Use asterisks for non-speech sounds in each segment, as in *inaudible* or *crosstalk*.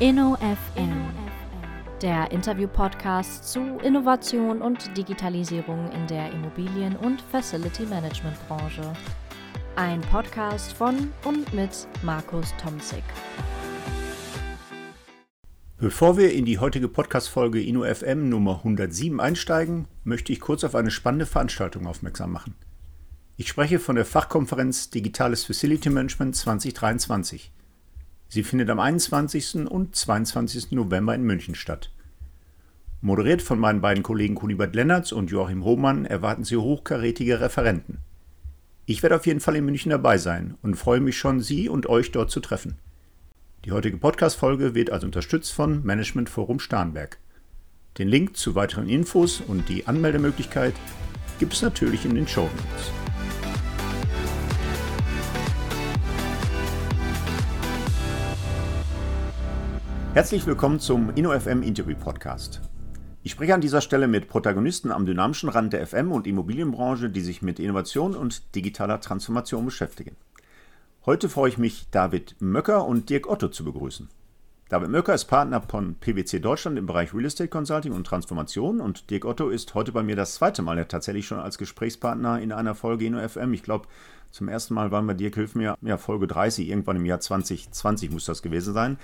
InnoFM, der Interview-Podcast zu Innovation und Digitalisierung in der Immobilien- und Facility-Management-Branche. Ein Podcast von und mit Markus Tomzig. Bevor wir in die heutige Podcast-Folge InnoFM Nummer 107 einsteigen, möchte ich kurz auf eine spannende Veranstaltung aufmerksam machen. Ich spreche von der Fachkonferenz Digitales Facility Management 2023. Sie findet am 21. und 22. November in München statt. Moderiert von meinen beiden Kollegen Kunibert Lennertz und Joachim Hohmann erwarten Sie hochkarätige Referenten. Ich werde auf jeden Fall in München dabei sein und freue mich schon, Sie und euch dort zu treffen. Die heutige Podcast-Folge wird also unterstützt von Management Forum Starnberg. Den Link zu weiteren Infos und die Anmeldemöglichkeit gibt es natürlich in den Show Notes. Herzlich willkommen zum InnoFM Interview Podcast. Ich spreche an dieser Stelle mit Protagonisten am dynamischen Rand der FM- und Immobilienbranche, die sich mit Innovation und digitaler Transformation beschäftigen. Heute freue ich mich, David Möcker und Dirk Otto zu begrüßen. David Möcker ist Partner von PwC Deutschland im Bereich Real Estate Consulting und Transformation und Dirk Otto ist heute bei mir das zweite Mal tatsächlich schon als Gesprächspartner in einer Folge InnoFM. Ich glaube, zum ersten Mal waren wir Dirk, hilf mir, ja, Folge 30, irgendwann im Jahr 2020 muss das gewesen sein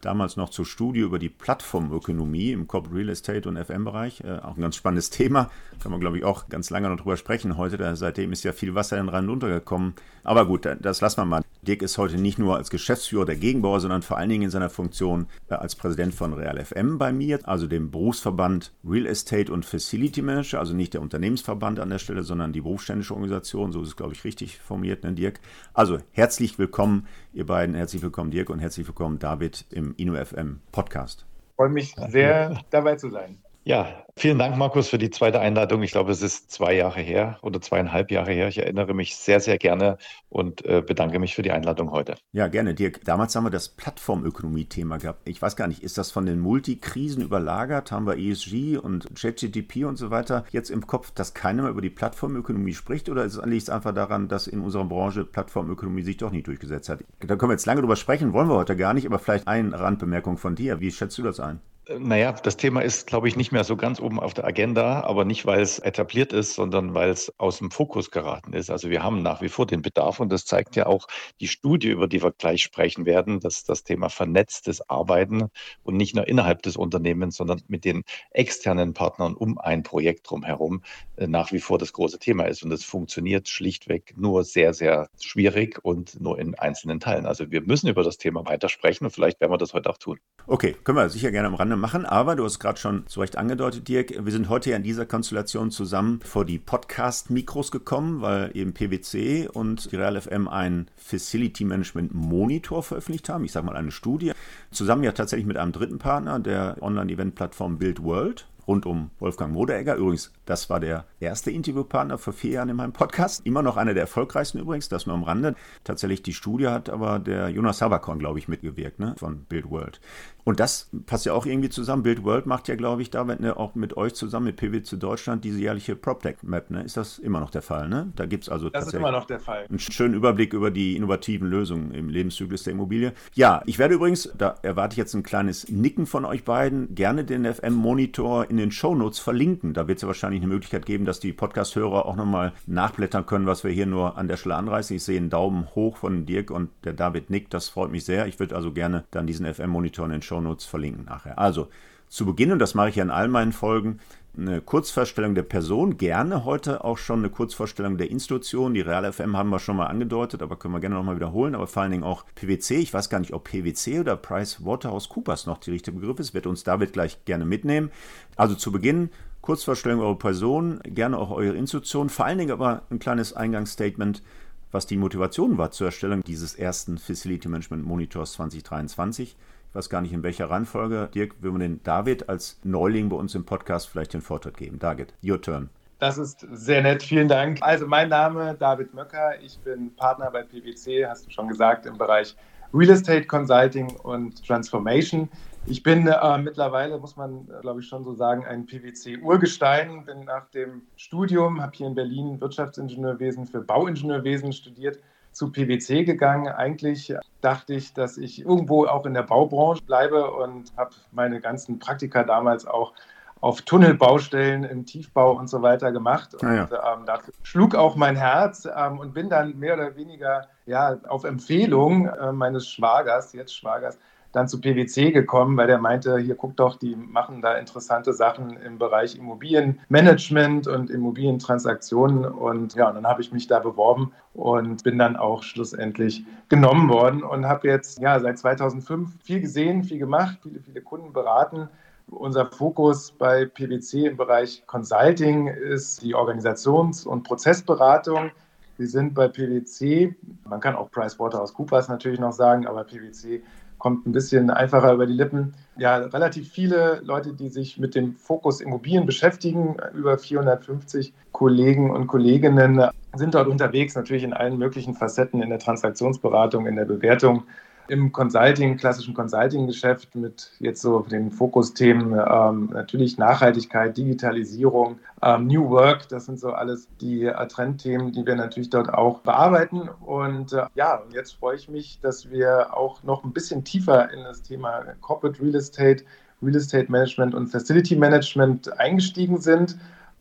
damals noch zur Studie über die Plattformökonomie im Corporate Real Estate und FM-Bereich. Äh, auch ein ganz spannendes *laughs* Thema. Kann man, glaube ich, auch ganz lange noch drüber sprechen heute. Da, seitdem ist ja viel Wasser in den Rhein runtergekommen. Aber gut, das lassen wir mal. Dirk ist heute nicht nur als Geschäftsführer der Gegenbauer, sondern vor allen Dingen in seiner Funktion äh, als Präsident von Real FM bei mir, also dem Berufsverband Real Estate und Facility Manager, also nicht der Unternehmensverband an der Stelle, sondern die berufsständische Organisation. So ist es, glaube ich, richtig formuliert, ne, Dirk? Also herzlich willkommen, ihr beiden. Herzlich willkommen, Dirk, und herzlich willkommen, David, im InnoFM Podcast. Ich freue mich sehr, dabei zu sein. Ja, vielen Dank, Markus, für die zweite Einladung. Ich glaube, es ist zwei Jahre her oder zweieinhalb Jahre her. Ich erinnere mich sehr, sehr gerne und äh, bedanke mich für die Einladung heute. Ja, gerne, Dirk. Damals haben wir das Plattformökonomie-Thema gehabt. Ich weiß gar nicht, ist das von den Multikrisen überlagert? Haben wir ESG und ChatGTP und so weiter jetzt im Kopf, dass keiner mehr über die Plattformökonomie spricht? Oder liegt es einfach daran, dass in unserer Branche Plattformökonomie sich doch nicht durchgesetzt hat? Da können wir jetzt lange drüber sprechen, wollen wir heute gar nicht, aber vielleicht eine Randbemerkung von dir. Wie schätzt du das ein? Naja, das Thema ist, glaube ich, nicht mehr so ganz oben auf der Agenda, aber nicht, weil es etabliert ist, sondern weil es aus dem Fokus geraten ist. Also wir haben nach wie vor den Bedarf und das zeigt ja auch die Studie, über die wir gleich sprechen werden, dass das Thema vernetztes Arbeiten und nicht nur innerhalb des Unternehmens, sondern mit den externen Partnern um ein Projekt drumherum äh, nach wie vor das große Thema ist. Und es funktioniert schlichtweg nur sehr, sehr schwierig und nur in einzelnen Teilen. Also wir müssen über das Thema weitersprechen und vielleicht werden wir das heute auch tun. Okay, können wir sicher gerne am Rande machen, aber du hast gerade schon zu Recht angedeutet, Dirk, wir sind heute ja in dieser Konstellation zusammen vor die Podcast-Mikros gekommen, weil eben PwC und die Real FM einen Facility Management Monitor veröffentlicht haben, ich sage mal eine Studie, zusammen ja tatsächlich mit einem dritten Partner, der Online-Event-Plattform Build World rund um Wolfgang Moderegger. Übrigens, das war der erste Interviewpartner vor vier Jahren in meinem Podcast. Immer noch einer der erfolgreichsten übrigens, das nur am Rande. Tatsächlich die Studie hat aber der Jonas Sabakon, glaube ich, mitgewirkt, ne, von Build World. Und das passt ja auch irgendwie zusammen. Build World macht ja, glaube ich, da ne, auch mit euch zusammen, mit PwC Deutschland, diese jährliche PropTech-Map. Ne? Ist das immer noch der Fall? Ne? Da gibt es also das tatsächlich ist immer noch der Fall. einen schönen Überblick über die innovativen Lösungen im Lebenszyklus der Immobilie. Ja, ich werde übrigens, da erwarte ich jetzt ein kleines Nicken von euch beiden, gerne den FM-Monitor in den Shownotes verlinken. Da wird es ja wahrscheinlich eine Möglichkeit geben, dass die Podcast-Hörer auch nochmal nachblättern können, was wir hier nur an der Stelle anreißen. Ich sehe einen Daumen hoch von Dirk und der David nickt. Das freut mich sehr. Ich würde also gerne dann diesen FM-Monitor in den Shownotes verlinken nachher. Also, zu Beginn, und das mache ich ja in all meinen Folgen, eine Kurzvorstellung der Person, gerne heute auch schon eine Kurzvorstellung der Institution. Die Real FM haben wir schon mal angedeutet, aber können wir gerne nochmal wiederholen. Aber vor allen Dingen auch PwC. Ich weiß gar nicht, ob PwC oder Price Waterhouse Coopers noch die richtige Begriff ist. Wird uns David gleich gerne mitnehmen. Also zu Beginn Kurzvorstellung eurer Person, gerne auch eure Institution. Vor allen Dingen aber ein kleines Eingangsstatement, was die Motivation war zur Erstellung dieses ersten Facility Management Monitors 2023 ich weiß gar nicht in welcher Reihenfolge. Dirk, würden wir den David als Neuling bei uns im Podcast vielleicht den Vortritt geben. David, your turn. Das ist sehr nett, vielen Dank. Also mein Name David Möcker, ich bin Partner bei PwC, hast du schon gesagt, im Bereich Real Estate Consulting und Transformation. Ich bin äh, mittlerweile, muss man glaube ich schon so sagen, ein PwC-Urgestein. Bin nach dem Studium, habe hier in Berlin Wirtschaftsingenieurwesen für Bauingenieurwesen studiert zu PwC gegangen. Eigentlich dachte ich, dass ich irgendwo auch in der Baubranche bleibe und habe meine ganzen Praktika damals auch auf Tunnelbaustellen im Tiefbau und so weiter gemacht. Und ah ja. ähm, da schlug auch mein Herz ähm, und bin dann mehr oder weniger ja, auf Empfehlung äh, meines Schwagers, jetzt Schwagers, dann zu PwC gekommen, weil der meinte, hier guck doch, die machen da interessante Sachen im Bereich Immobilienmanagement und Immobilientransaktionen. Und ja, und dann habe ich mich da beworben und bin dann auch schlussendlich genommen worden und habe jetzt ja seit 2005 viel gesehen, viel gemacht, viele, viele Kunden beraten. Unser Fokus bei PwC im Bereich Consulting ist die Organisations- und Prozessberatung. Wir sind bei PwC, man kann auch PricewaterhouseCoopers natürlich noch sagen, aber PwC kommt ein bisschen einfacher über die Lippen. Ja, relativ viele Leute, die sich mit dem Fokus Immobilien beschäftigen, über 450 Kollegen und Kolleginnen sind dort unterwegs, natürlich in allen möglichen Facetten, in der Transaktionsberatung, in der Bewertung im Consulting, klassischen Consulting-Geschäft mit jetzt so den Fokusthemen ähm, natürlich Nachhaltigkeit, Digitalisierung, ähm, New Work, das sind so alles die äh, Trendthemen, die wir natürlich dort auch bearbeiten. Und äh, ja, jetzt freue ich mich, dass wir auch noch ein bisschen tiefer in das Thema Corporate Real Estate, Real Estate Management und Facility Management eingestiegen sind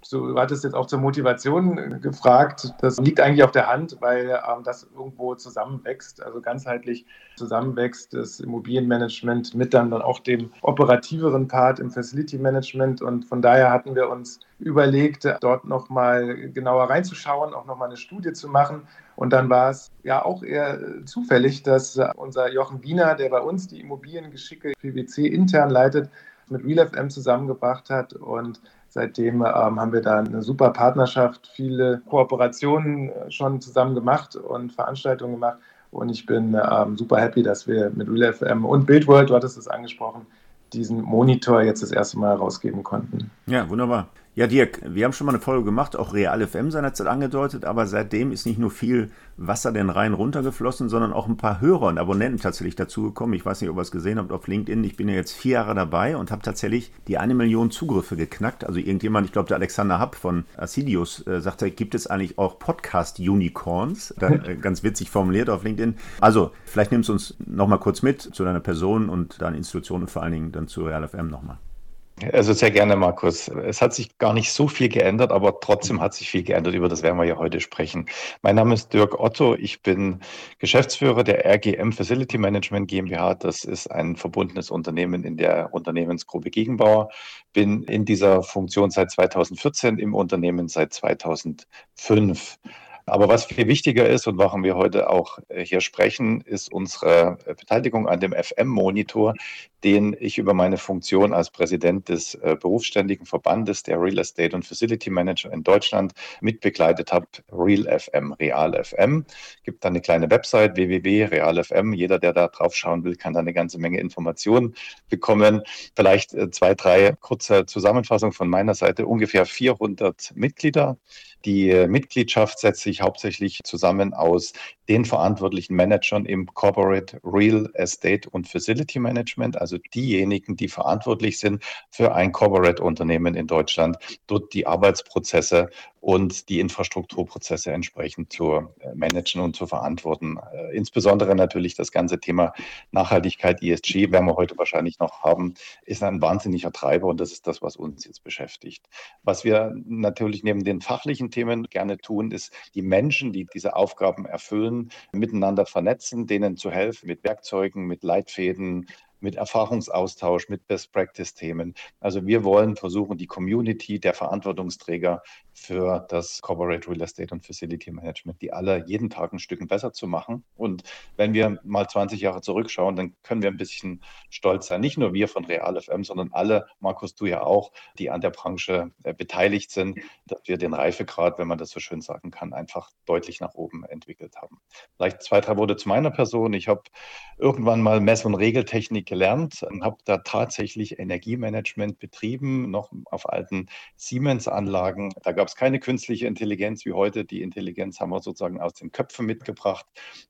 du hattest jetzt auch zur Motivation äh, gefragt. Das liegt eigentlich auf der Hand, weil ähm, das irgendwo zusammenwächst, also ganzheitlich zusammenwächst, das Immobilienmanagement mit dann, dann auch dem operativeren Part im Facility Management. Und von daher hatten wir uns überlegt, dort nochmal genauer reinzuschauen, auch nochmal eine Studie zu machen. Und dann war es ja auch eher zufällig, dass unser Jochen Wiener, der bei uns die Immobiliengeschicke PwC intern leitet, mit RealFM zusammengebracht hat und Seitdem ähm, haben wir da eine super Partnerschaft, viele Kooperationen äh, schon zusammen gemacht und Veranstaltungen gemacht. Und ich bin ähm, super happy, dass wir mit RealFM und BuildWorld, du hattest es angesprochen, diesen Monitor jetzt das erste Mal rausgeben konnten. Ja, wunderbar. Ja, Dirk, wir haben schon mal eine Folge gemacht, auch Real FM seinerzeit angedeutet, aber seitdem ist nicht nur viel Wasser den Rhein runtergeflossen, sondern auch ein paar Hörer und Abonnenten tatsächlich dazugekommen. Ich weiß nicht, ob ihr es gesehen habt auf LinkedIn. Ich bin ja jetzt vier Jahre dabei und habe tatsächlich die eine Million Zugriffe geknackt. Also irgendjemand, ich glaube der Alexander Happ von Assidius, äh, sagte, gibt es eigentlich auch Podcast-Unicorns? Äh, ganz witzig formuliert auf LinkedIn. Also, vielleicht nimmst du uns nochmal kurz mit zu deiner Person und deiner Institution und vor allen Dingen dann zu Real FM nochmal. Also sehr gerne, Markus. Es hat sich gar nicht so viel geändert, aber trotzdem hat sich viel geändert. Über das werden wir ja heute sprechen. Mein Name ist Dirk Otto. Ich bin Geschäftsführer der RGM Facility Management GmbH. Das ist ein verbundenes Unternehmen in der Unternehmensgruppe Gegenbauer. Bin in dieser Funktion seit 2014, im Unternehmen seit 2005. Aber was viel wichtiger ist und warum wir heute auch äh, hier sprechen, ist unsere äh, Beteiligung an dem FM-Monitor, den ich über meine Funktion als Präsident des äh, berufsständigen Verbandes der Real Estate und Facility Manager in Deutschland mitbegleitet habe. Real FM, Real FM. Gibt da eine kleine Website www.realfm. Jeder, der da drauf schauen will, kann da eine ganze Menge Informationen bekommen. Vielleicht zwei, drei kurze Zusammenfassungen von meiner Seite. Ungefähr 400 Mitglieder die äh, Mitgliedschaft setzt sich hauptsächlich zusammen aus den verantwortlichen Managern im Corporate Real Estate und Facility Management, also diejenigen, die verantwortlich sind für ein Corporate-Unternehmen in Deutschland, dort die Arbeitsprozesse und die Infrastrukturprozesse entsprechend zu äh, managen und zu verantworten. Äh, insbesondere natürlich das ganze Thema Nachhaltigkeit, ESG, werden wir heute wahrscheinlich noch haben, ist ein wahnsinniger Treiber und das ist das, was uns jetzt beschäftigt. Was wir natürlich neben den fachlichen Themen gerne tun, ist die Menschen, die diese Aufgaben erfüllen, miteinander vernetzen, denen zu helfen mit Werkzeugen, mit Leitfäden, mit Erfahrungsaustausch, mit Best-Practice-Themen. Also wir wollen versuchen, die Community der Verantwortungsträger für das Corporate Real Estate und Facility Management, die alle jeden Tag ein Stück besser zu machen. Und wenn wir mal 20 Jahre zurückschauen, dann können wir ein bisschen stolz sein. Nicht nur wir von Real FM, sondern alle, Markus, du ja auch, die an der Branche äh, beteiligt sind, dass wir den Reifegrad, wenn man das so schön sagen kann, einfach deutlich nach oben entwickelt haben. Vielleicht zwei, drei Worte zu meiner Person. Ich habe irgendwann mal Mess- und Regeltechnik gelernt, habe da tatsächlich Energiemanagement betrieben, noch auf alten Siemens-Anlagen. Da gab es keine künstliche Intelligenz wie heute. Die Intelligenz haben wir sozusagen aus den Köpfen mitgebracht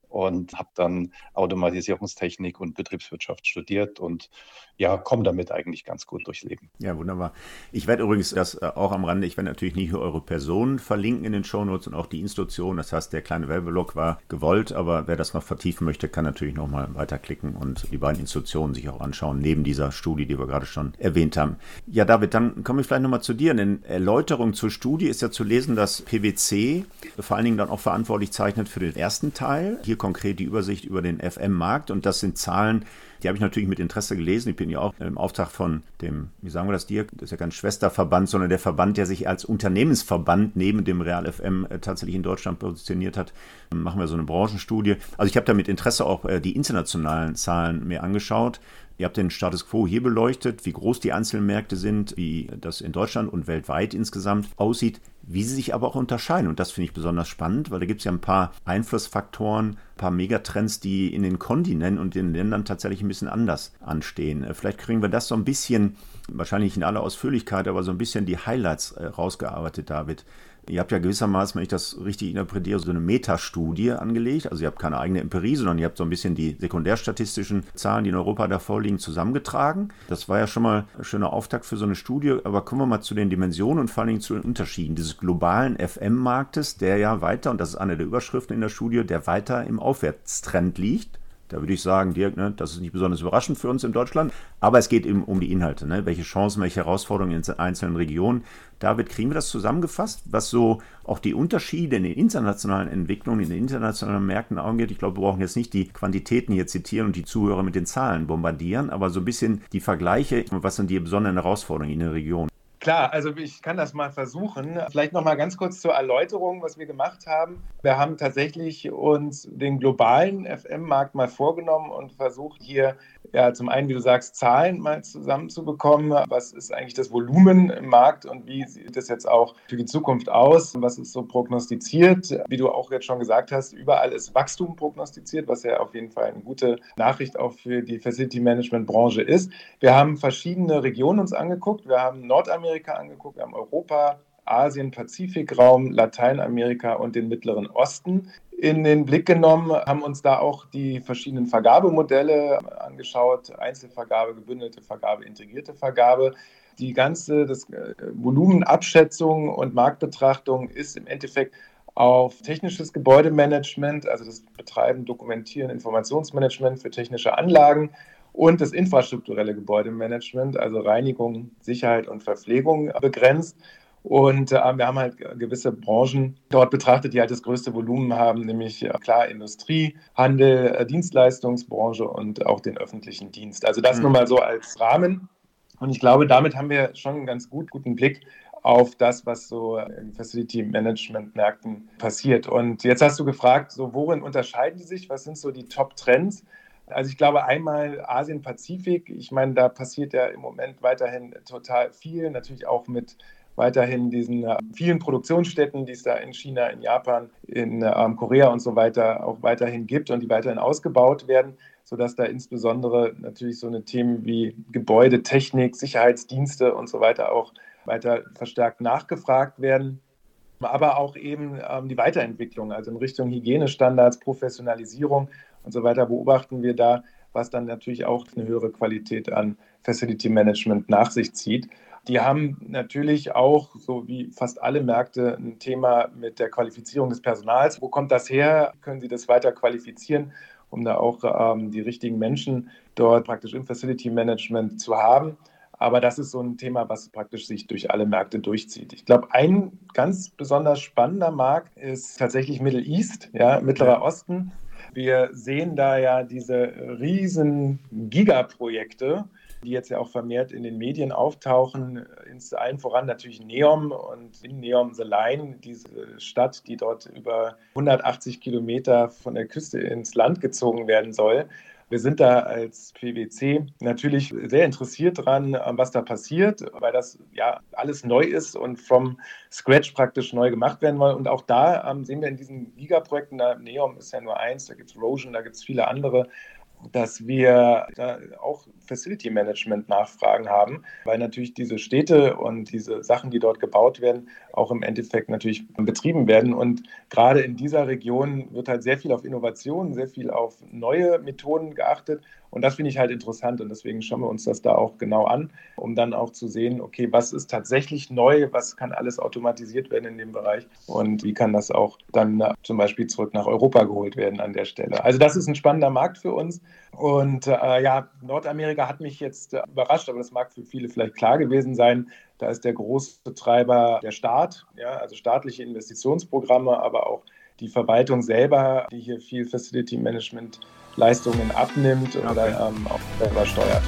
und habe dann Automatisierungstechnik und Betriebswirtschaft studiert und ja, komme damit eigentlich ganz gut durchs Leben. Ja, wunderbar. Ich werde übrigens das äh, auch am Rande, ich werde natürlich nicht nur eure Person verlinken in den Shownotes und auch die Institution. Das heißt, der kleine Werbeblock war gewollt, aber wer das noch vertiefen möchte, kann natürlich nochmal weiterklicken und die beiden Institutionen sich auch anschauen, neben dieser Studie, die wir gerade schon erwähnt haben. Ja, David, dann komme ich vielleicht nochmal zu dir. In Erläuterung zur Studie ist ja zu lesen, dass PwC vor allen Dingen dann auch verantwortlich zeichnet für den ersten Teil. Hier konkret die Übersicht über den FM-Markt und das sind Zahlen, die habe ich natürlich mit Interesse gelesen. Ich bin ja auch im Auftrag von dem, wie sagen wir das, Dirk, das ist ja kein Schwesterverband, sondern der Verband, der sich als Unternehmensverband neben dem Real FM äh, tatsächlich in Deutschland positioniert hat. Machen wir so eine Branchenstudie. Also ich habe da mit Interesse auch äh, die internationalen Zahlen mir angeschaut. Ihr habt den Status quo hier beleuchtet, wie groß die einzelnen Märkte sind, wie das in Deutschland und weltweit insgesamt aussieht, wie sie sich aber auch unterscheiden. Und das finde ich besonders spannend, weil da gibt es ja ein paar Einflussfaktoren, ein paar Megatrends, die in den Kontinenten und den Ländern tatsächlich ein bisschen anders anstehen. Äh, vielleicht kriegen wir das so ein bisschen, wahrscheinlich in aller Ausführlichkeit, aber so ein bisschen die Highlights äh, rausgearbeitet, David. Ihr habt ja gewissermaßen, wenn ich das richtig interpretiere, so eine Metastudie angelegt. Also ihr habt keine eigene Empirie, sondern ihr habt so ein bisschen die sekundärstatistischen Zahlen, die in Europa da vorliegen, zusammengetragen. Das war ja schon mal ein schöner Auftakt für so eine Studie. Aber kommen wir mal zu den Dimensionen und vor allen Dingen zu den Unterschieden dieses globalen FM-Marktes, der ja weiter, und das ist eine der Überschriften in der Studie, der weiter im Aufwärtstrend liegt. Da würde ich sagen, Dirk, ne, das ist nicht besonders überraschend für uns in Deutschland, aber es geht eben um die Inhalte, ne? welche Chancen, welche Herausforderungen in einzelnen Regionen. David, kriegen wir das zusammengefasst, was so auch die Unterschiede in den internationalen Entwicklungen, in den internationalen Märkten angeht? Ich glaube, wir brauchen jetzt nicht die Quantitäten hier zitieren und die Zuhörer mit den Zahlen bombardieren, aber so ein bisschen die Vergleiche, was sind die besonderen Herausforderungen in der Region? Klar, also ich kann das mal versuchen. Vielleicht noch mal ganz kurz zur Erläuterung, was wir gemacht haben. Wir haben tatsächlich uns den globalen FM-Markt mal vorgenommen und versucht hier ja zum einen, wie du sagst, Zahlen mal zusammenzubekommen. Was ist eigentlich das Volumen im Markt und wie sieht es jetzt auch für die Zukunft aus? Was ist so prognostiziert? Wie du auch jetzt schon gesagt hast, überall ist Wachstum prognostiziert, was ja auf jeden Fall eine gute Nachricht auch für die Facility Management Branche ist. Wir haben verschiedene Regionen uns angeguckt. Wir haben Nordamerika Nordamerika angeguckt, wir haben Europa, Asien, Pazifikraum, Lateinamerika und den Mittleren Osten in den Blick genommen, haben uns da auch die verschiedenen Vergabemodelle angeschaut, Einzelvergabe, gebündelte Vergabe, integrierte Vergabe. Die ganze das äh, Volumenabschätzung und Marktbetrachtung ist im Endeffekt auf technisches Gebäudemanagement, also das Betreiben, Dokumentieren, Informationsmanagement für technische Anlagen und das infrastrukturelle Gebäudemanagement, also Reinigung, Sicherheit und Verpflegung begrenzt. Und äh, wir haben halt gewisse Branchen dort betrachtet, die halt das größte Volumen haben, nämlich äh, klar Industrie, Handel, äh, Dienstleistungsbranche und auch den öffentlichen Dienst. Also das mhm. nur mal so als Rahmen. Und ich glaube, damit haben wir schon einen ganz gut, guten Blick auf das, was so im Facility Management Märkten passiert. Und jetzt hast du gefragt, so worin unterscheiden die sich? Was sind so die Top Trends? Also ich glaube einmal Asien-Pazifik. Ich meine, da passiert ja im Moment weiterhin total viel, natürlich auch mit weiterhin diesen äh, vielen Produktionsstätten, die es da in China, in Japan, in ähm, Korea und so weiter auch weiterhin gibt und die weiterhin ausgebaut werden, sodass da insbesondere natürlich so eine Themen wie Gebäude, Technik, Sicherheitsdienste und so weiter auch weiter verstärkt nachgefragt werden. Aber auch eben ähm, die Weiterentwicklung, also in Richtung Hygienestandards, Professionalisierung und so weiter beobachten wir da, was dann natürlich auch eine höhere Qualität an Facility Management nach sich zieht. Die haben natürlich auch, so wie fast alle Märkte, ein Thema mit der Qualifizierung des Personals. Wo kommt das her? Können Sie das weiter qualifizieren, um da auch ähm, die richtigen Menschen dort praktisch im Facility Management zu haben? Aber das ist so ein Thema, was praktisch sich durch alle Märkte durchzieht. Ich glaube, ein ganz besonders spannender Markt ist tatsächlich Middle East, ja, Mittlerer Osten. Wir sehen da ja diese riesen Gigaprojekte, die jetzt ja auch vermehrt in den Medien auftauchen. Ins allen voran natürlich Neom und in Neom the Line, diese Stadt, die dort über 180 Kilometer von der Küste ins Land gezogen werden soll. Wir sind da als PwC natürlich sehr interessiert dran, was da passiert, weil das ja alles neu ist und from scratch praktisch neu gemacht werden soll. Und auch da ähm, sehen wir in diesen Gigaprojekten, da Neom ist ja nur eins, da gibt es Rosion, da gibt es viele andere, dass wir da auch Facility Management Nachfragen haben, weil natürlich diese Städte und diese Sachen, die dort gebaut werden, auch im Endeffekt natürlich betrieben werden. Und gerade in dieser Region wird halt sehr viel auf Innovation, sehr viel auf neue Methoden geachtet. Und das finde ich halt interessant und deswegen schauen wir uns das da auch genau an, um dann auch zu sehen, okay, was ist tatsächlich neu, was kann alles automatisiert werden in dem Bereich und wie kann das auch dann zum Beispiel zurück nach Europa geholt werden an der Stelle. Also das ist ein spannender Markt für uns und äh, ja, Nordamerika hat mich jetzt äh, überrascht, aber das mag für viele vielleicht klar gewesen sein. Da ist der große Treiber der Staat, ja, also staatliche Investitionsprogramme, aber auch die Verwaltung selber, die hier viel Facility Management Leistungen abnimmt okay. oder ähm, auch selber steuert.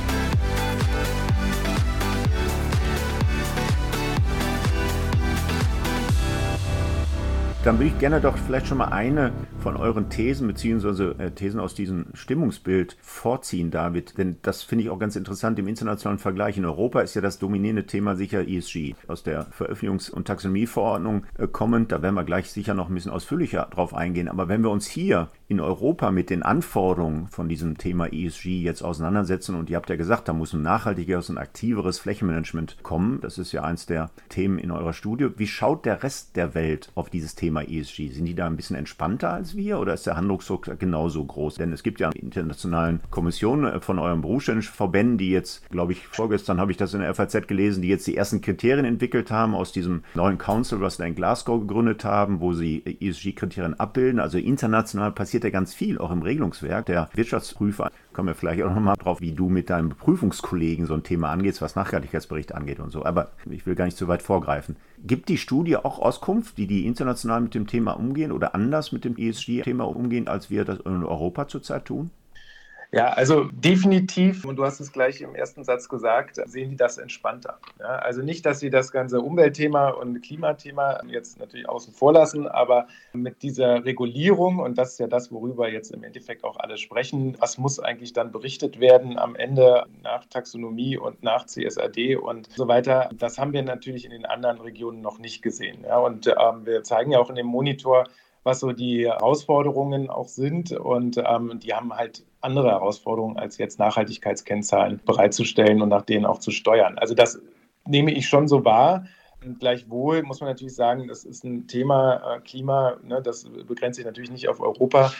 Dann würde ich gerne doch vielleicht schon mal eine von euren Thesen beziehungsweise äh, Thesen aus diesem Stimmungsbild vorziehen, David. Denn das finde ich auch ganz interessant im internationalen Vergleich. In Europa ist ja das dominierende Thema sicher ESG. Aus der Veröffentlichungs- und Taxonomieverordnung äh, kommend, da werden wir gleich sicher noch ein bisschen ausführlicher drauf eingehen. Aber wenn wir uns hier in Europa mit den Anforderungen von diesem Thema ESG jetzt auseinandersetzen, und ihr habt ja gesagt, da muss ein nachhaltigeres und aktiveres Flächenmanagement kommen. Das ist ja eins der Themen in eurer Studie. Wie schaut der Rest der Welt auf dieses Thema ESG? Sind die da ein bisschen entspannter als wir oder ist der Handlungsdruck genauso groß? Denn es gibt ja internationalen Kommissionen von euren berufsständischen Verbänden, die jetzt, glaube ich, vorgestern habe ich das in der FAZ gelesen, die jetzt die ersten Kriterien entwickelt haben aus diesem neuen Council, was da in Glasgow gegründet haben, wo sie ESG-Kriterien abbilden. Also international passiert ja ganz viel, auch im Regelungswerk. Der Wirtschaftsprüfer kommen wir vielleicht auch nochmal drauf, wie du mit deinem Prüfungskollegen so ein Thema angehst, was Nachhaltigkeitsbericht angeht und so. Aber ich will gar nicht zu weit vorgreifen. Gibt die Studie auch Auskunft, wie die international mit dem Thema umgehen oder anders mit dem ESG-Thema umgehen, als wir das in Europa zurzeit tun? Ja, also definitiv, und du hast es gleich im ersten Satz gesagt, sehen die das entspannter. Ja, also nicht, dass sie das ganze Umweltthema und Klimathema jetzt natürlich außen vor lassen, aber mit dieser Regulierung, und das ist ja das, worüber jetzt im Endeffekt auch alle sprechen, was muss eigentlich dann berichtet werden am Ende nach Taxonomie und nach CSRD und so weiter, das haben wir natürlich in den anderen Regionen noch nicht gesehen. Ja, und ähm, wir zeigen ja auch in dem Monitor, was so die Herausforderungen auch sind. Und ähm, die haben halt andere Herausforderungen, als jetzt Nachhaltigkeitskennzahlen bereitzustellen und nach denen auch zu steuern. Also das nehme ich schon so wahr. Und gleichwohl muss man natürlich sagen, das ist ein Thema äh, Klima, ne, das begrenzt sich natürlich nicht auf Europa.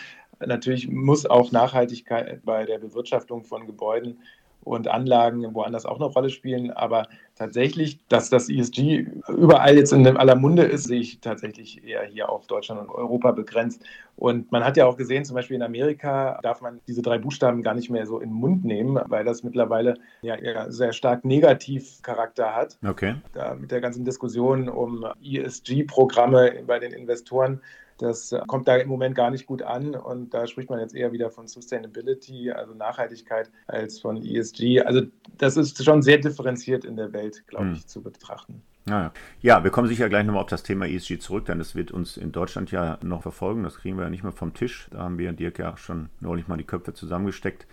Natürlich muss auch Nachhaltigkeit bei der Bewirtschaftung von Gebäuden und Anlagen woanders auch eine Rolle spielen. Aber tatsächlich, dass das ESG überall jetzt in aller Munde ist, sehe ich tatsächlich eher hier auf Deutschland und Europa begrenzt. Und man hat ja auch gesehen, zum Beispiel in Amerika darf man diese drei Buchstaben gar nicht mehr so in den Mund nehmen, weil das mittlerweile ja sehr stark negativ Charakter hat. Okay. Da mit der ganzen Diskussion um ESG-Programme bei den Investoren das kommt da im Moment gar nicht gut an und da spricht man jetzt eher wieder von Sustainability, also Nachhaltigkeit, als von ESG. Also das ist schon sehr differenziert in der Welt, glaube hm. ich, zu betrachten. Ja, ja, wir kommen sicher gleich nochmal auf das Thema ESG zurück, denn das wird uns in Deutschland ja noch verfolgen. Das kriegen wir ja nicht mehr vom Tisch. Da haben wir Dirk ja schon neulich mal die Köpfe zusammengesteckt.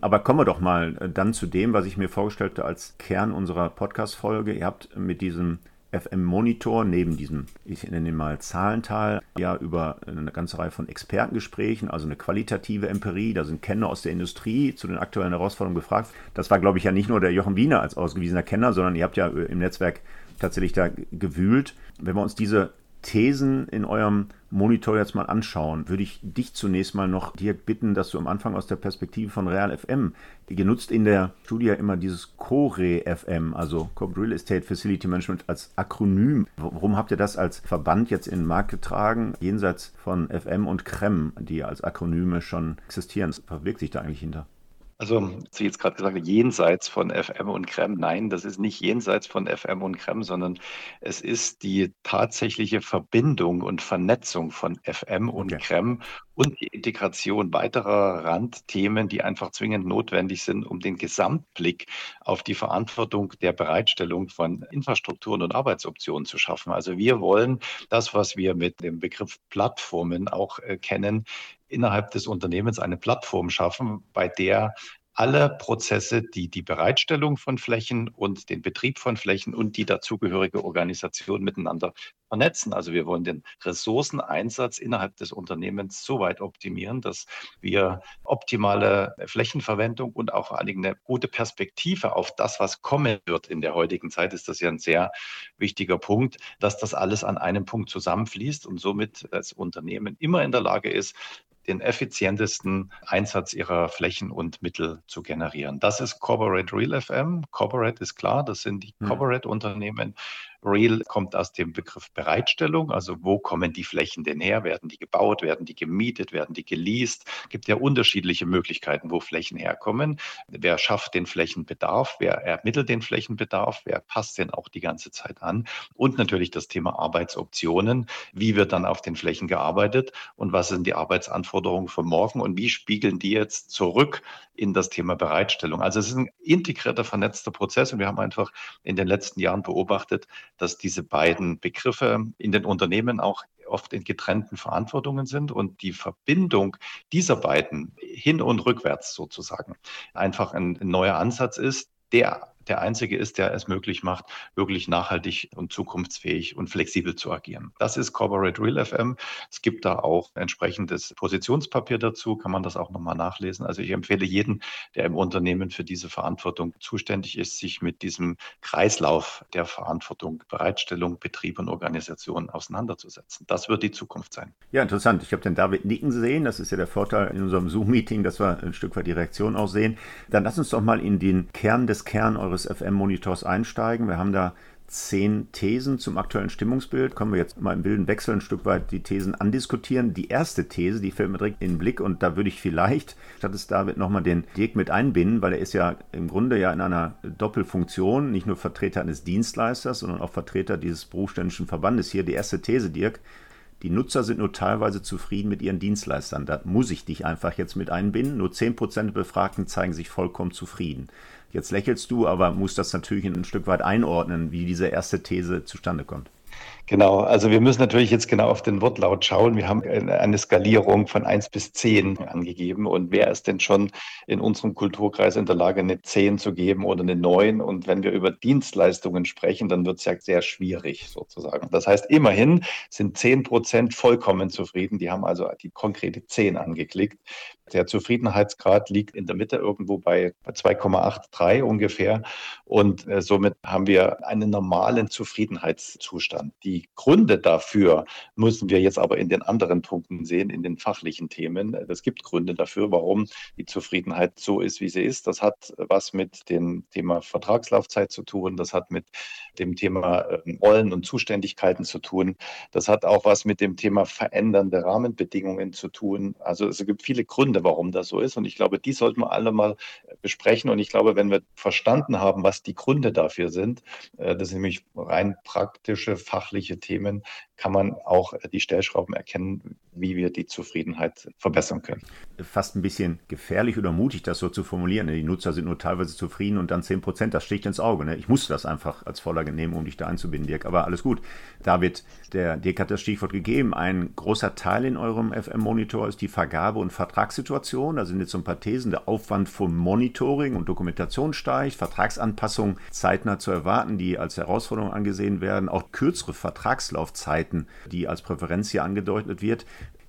Aber kommen wir doch mal äh, dann zu dem, was ich mir vorgestellt habe als Kern unserer Podcast-Folge. Ihr habt mit diesem FM-Monitor neben diesem, ich nenne ihn mal Zahlental, ja über eine ganze Reihe von Expertengesprächen, also eine qualitative Empirie. Da sind Kenner aus der Industrie zu den aktuellen Herausforderungen befragt. Das war, glaube ich, ja nicht nur der Jochen Wiener als ausgewiesener Kenner, sondern ihr habt ja im Netzwerk tatsächlich da gewühlt. Wenn wir uns diese Thesen in eurem Monitor jetzt mal anschauen, würde ich dich zunächst mal noch, Dirk, bitten, dass du am Anfang aus der Perspektive von Real FM, ihr nutzt in der Studie immer dieses CORE FM, also Corporate Real Estate Facility Management als Akronym. Warum habt ihr das als Verband jetzt in den Markt getragen, jenseits von FM und CREM, die als Akronyme schon existieren? Was verbirgt sich da eigentlich hinter? Also, Sie jetzt gerade gesagt, jenseits von FM und Creme. Nein, das ist nicht jenseits von FM und Creme, sondern es ist die tatsächliche Verbindung und Vernetzung von FM und okay. Creme und die Integration weiterer Randthemen, die einfach zwingend notwendig sind, um den Gesamtblick auf die Verantwortung der Bereitstellung von Infrastrukturen und Arbeitsoptionen zu schaffen. Also wir wollen das, was wir mit dem Begriff Plattformen auch äh, kennen, innerhalb des Unternehmens eine Plattform schaffen, bei der alle Prozesse, die die Bereitstellung von Flächen und den Betrieb von Flächen und die dazugehörige Organisation miteinander vernetzen. Also wir wollen den Ressourceneinsatz innerhalb des Unternehmens so weit optimieren, dass wir optimale Flächenverwendung und auch vor allen Dingen eine gute Perspektive auf das, was kommen wird in der heutigen Zeit, ist das ja ein sehr wichtiger Punkt, dass das alles an einem Punkt zusammenfließt und somit das Unternehmen immer in der Lage ist, den effizientesten Einsatz ihrer Flächen und Mittel zu generieren. Das ist Corporate Real FM. Corporate ist klar, das sind die hm. Corporate-Unternehmen. Real kommt aus dem Begriff Bereitstellung, also wo kommen die Flächen denn her? Werden die gebaut, werden die gemietet, werden die geleast? Es gibt ja unterschiedliche Möglichkeiten, wo Flächen herkommen. Wer schafft den Flächenbedarf? Wer ermittelt den Flächenbedarf? Wer passt den auch die ganze Zeit an? Und natürlich das Thema Arbeitsoptionen. Wie wird dann auf den Flächen gearbeitet und was sind die Arbeitsanforderungen von morgen und wie spiegeln die jetzt zurück in das Thema Bereitstellung? Also es ist ein integrierter, vernetzter Prozess und wir haben einfach in den letzten Jahren beobachtet, dass diese beiden Begriffe in den Unternehmen auch oft in getrennten Verantwortungen sind und die Verbindung dieser beiden hin und rückwärts sozusagen einfach ein, ein neuer Ansatz ist, der der einzige ist, der es möglich macht, wirklich nachhaltig und zukunftsfähig und flexibel zu agieren. Das ist Corporate Real FM. Es gibt da auch entsprechendes Positionspapier dazu, kann man das auch nochmal nachlesen. Also ich empfehle jeden, der im Unternehmen für diese Verantwortung zuständig ist, sich mit diesem Kreislauf der Verantwortung, Bereitstellung, Betrieb und Organisation auseinanderzusetzen. Das wird die Zukunft sein. Ja, interessant. Ich habe den David nicken sehen. Das ist ja der Vorteil in unserem Zoom-Meeting, dass wir ein Stück weit die Reaktion auch sehen. Dann lass uns doch mal in den Kern des Kern eures eures FM-Monitors einsteigen. Wir haben da zehn Thesen zum aktuellen Stimmungsbild. Können wir jetzt mal im wilden Wechsel ein Stück weit die Thesen andiskutieren. Die erste These, die fällt mir direkt in den Blick und da würde ich vielleicht, statt es David nochmal den Dirk mit einbinden, weil er ist ja im Grunde ja in einer Doppelfunktion, nicht nur Vertreter eines Dienstleisters, sondern auch Vertreter dieses berufsständischen Verbandes hier. Die erste These, Dirk, die Nutzer sind nur teilweise zufrieden mit ihren Dienstleistern. Da muss ich dich einfach jetzt mit einbinden. Nur 10% der Befragten zeigen sich vollkommen zufrieden. Jetzt lächelst du, aber musst das natürlich ein Stück weit einordnen, wie diese erste These zustande kommt. Genau, also wir müssen natürlich jetzt genau auf den Wortlaut schauen. Wir haben eine Skalierung von 1 bis 10 angegeben. Und wer ist denn schon in unserem Kulturkreis in der Lage, eine 10 zu geben oder eine 9? Und wenn wir über Dienstleistungen sprechen, dann wird es ja sehr schwierig sozusagen. Das heißt, immerhin sind 10 Prozent vollkommen zufrieden. Die haben also die konkrete 10 angeklickt. Der Zufriedenheitsgrad liegt in der Mitte irgendwo bei 2,83 ungefähr. Und äh, somit haben wir einen normalen Zufriedenheitszustand. Die Gründe dafür müssen wir jetzt aber in den anderen Punkten sehen, in den fachlichen Themen. Es gibt Gründe dafür, warum die Zufriedenheit so ist, wie sie ist. Das hat was mit dem Thema Vertragslaufzeit zu tun. Das hat mit dem Thema ähm, Rollen und Zuständigkeiten zu tun. Das hat auch was mit dem Thema verändernde Rahmenbedingungen zu tun. Also es gibt viele Gründe, Gründe, warum das so ist. Und ich glaube, die sollten wir alle mal besprechen. Und ich glaube, wenn wir verstanden haben, was die Gründe dafür sind, äh, das sind nämlich rein praktische, fachliche Themen, kann man auch die Stellschrauben erkennen, wie wir die Zufriedenheit verbessern können. Fast ein bisschen gefährlich oder mutig, das so zu formulieren. Die Nutzer sind nur teilweise zufrieden und dann 10 Prozent, das sticht ins Auge. Ne? Ich musste das einfach als Vorlage nehmen, um dich da einzubinden, Dirk. Aber alles gut. David, der Dirk hat das Stichwort gegeben. Ein großer Teil in eurem FM-Monitor ist die Vergabe- und Vertragssituation. Da sind jetzt so ein paar Thesen. Der Aufwand vom Monitoring und Dokumentation steigt, Vertragsanpassungen zeitnah zu erwarten, die als Herausforderung angesehen werden, auch kürzere Vertragslaufzeiten, die als Präferenz hier angedeutet wird.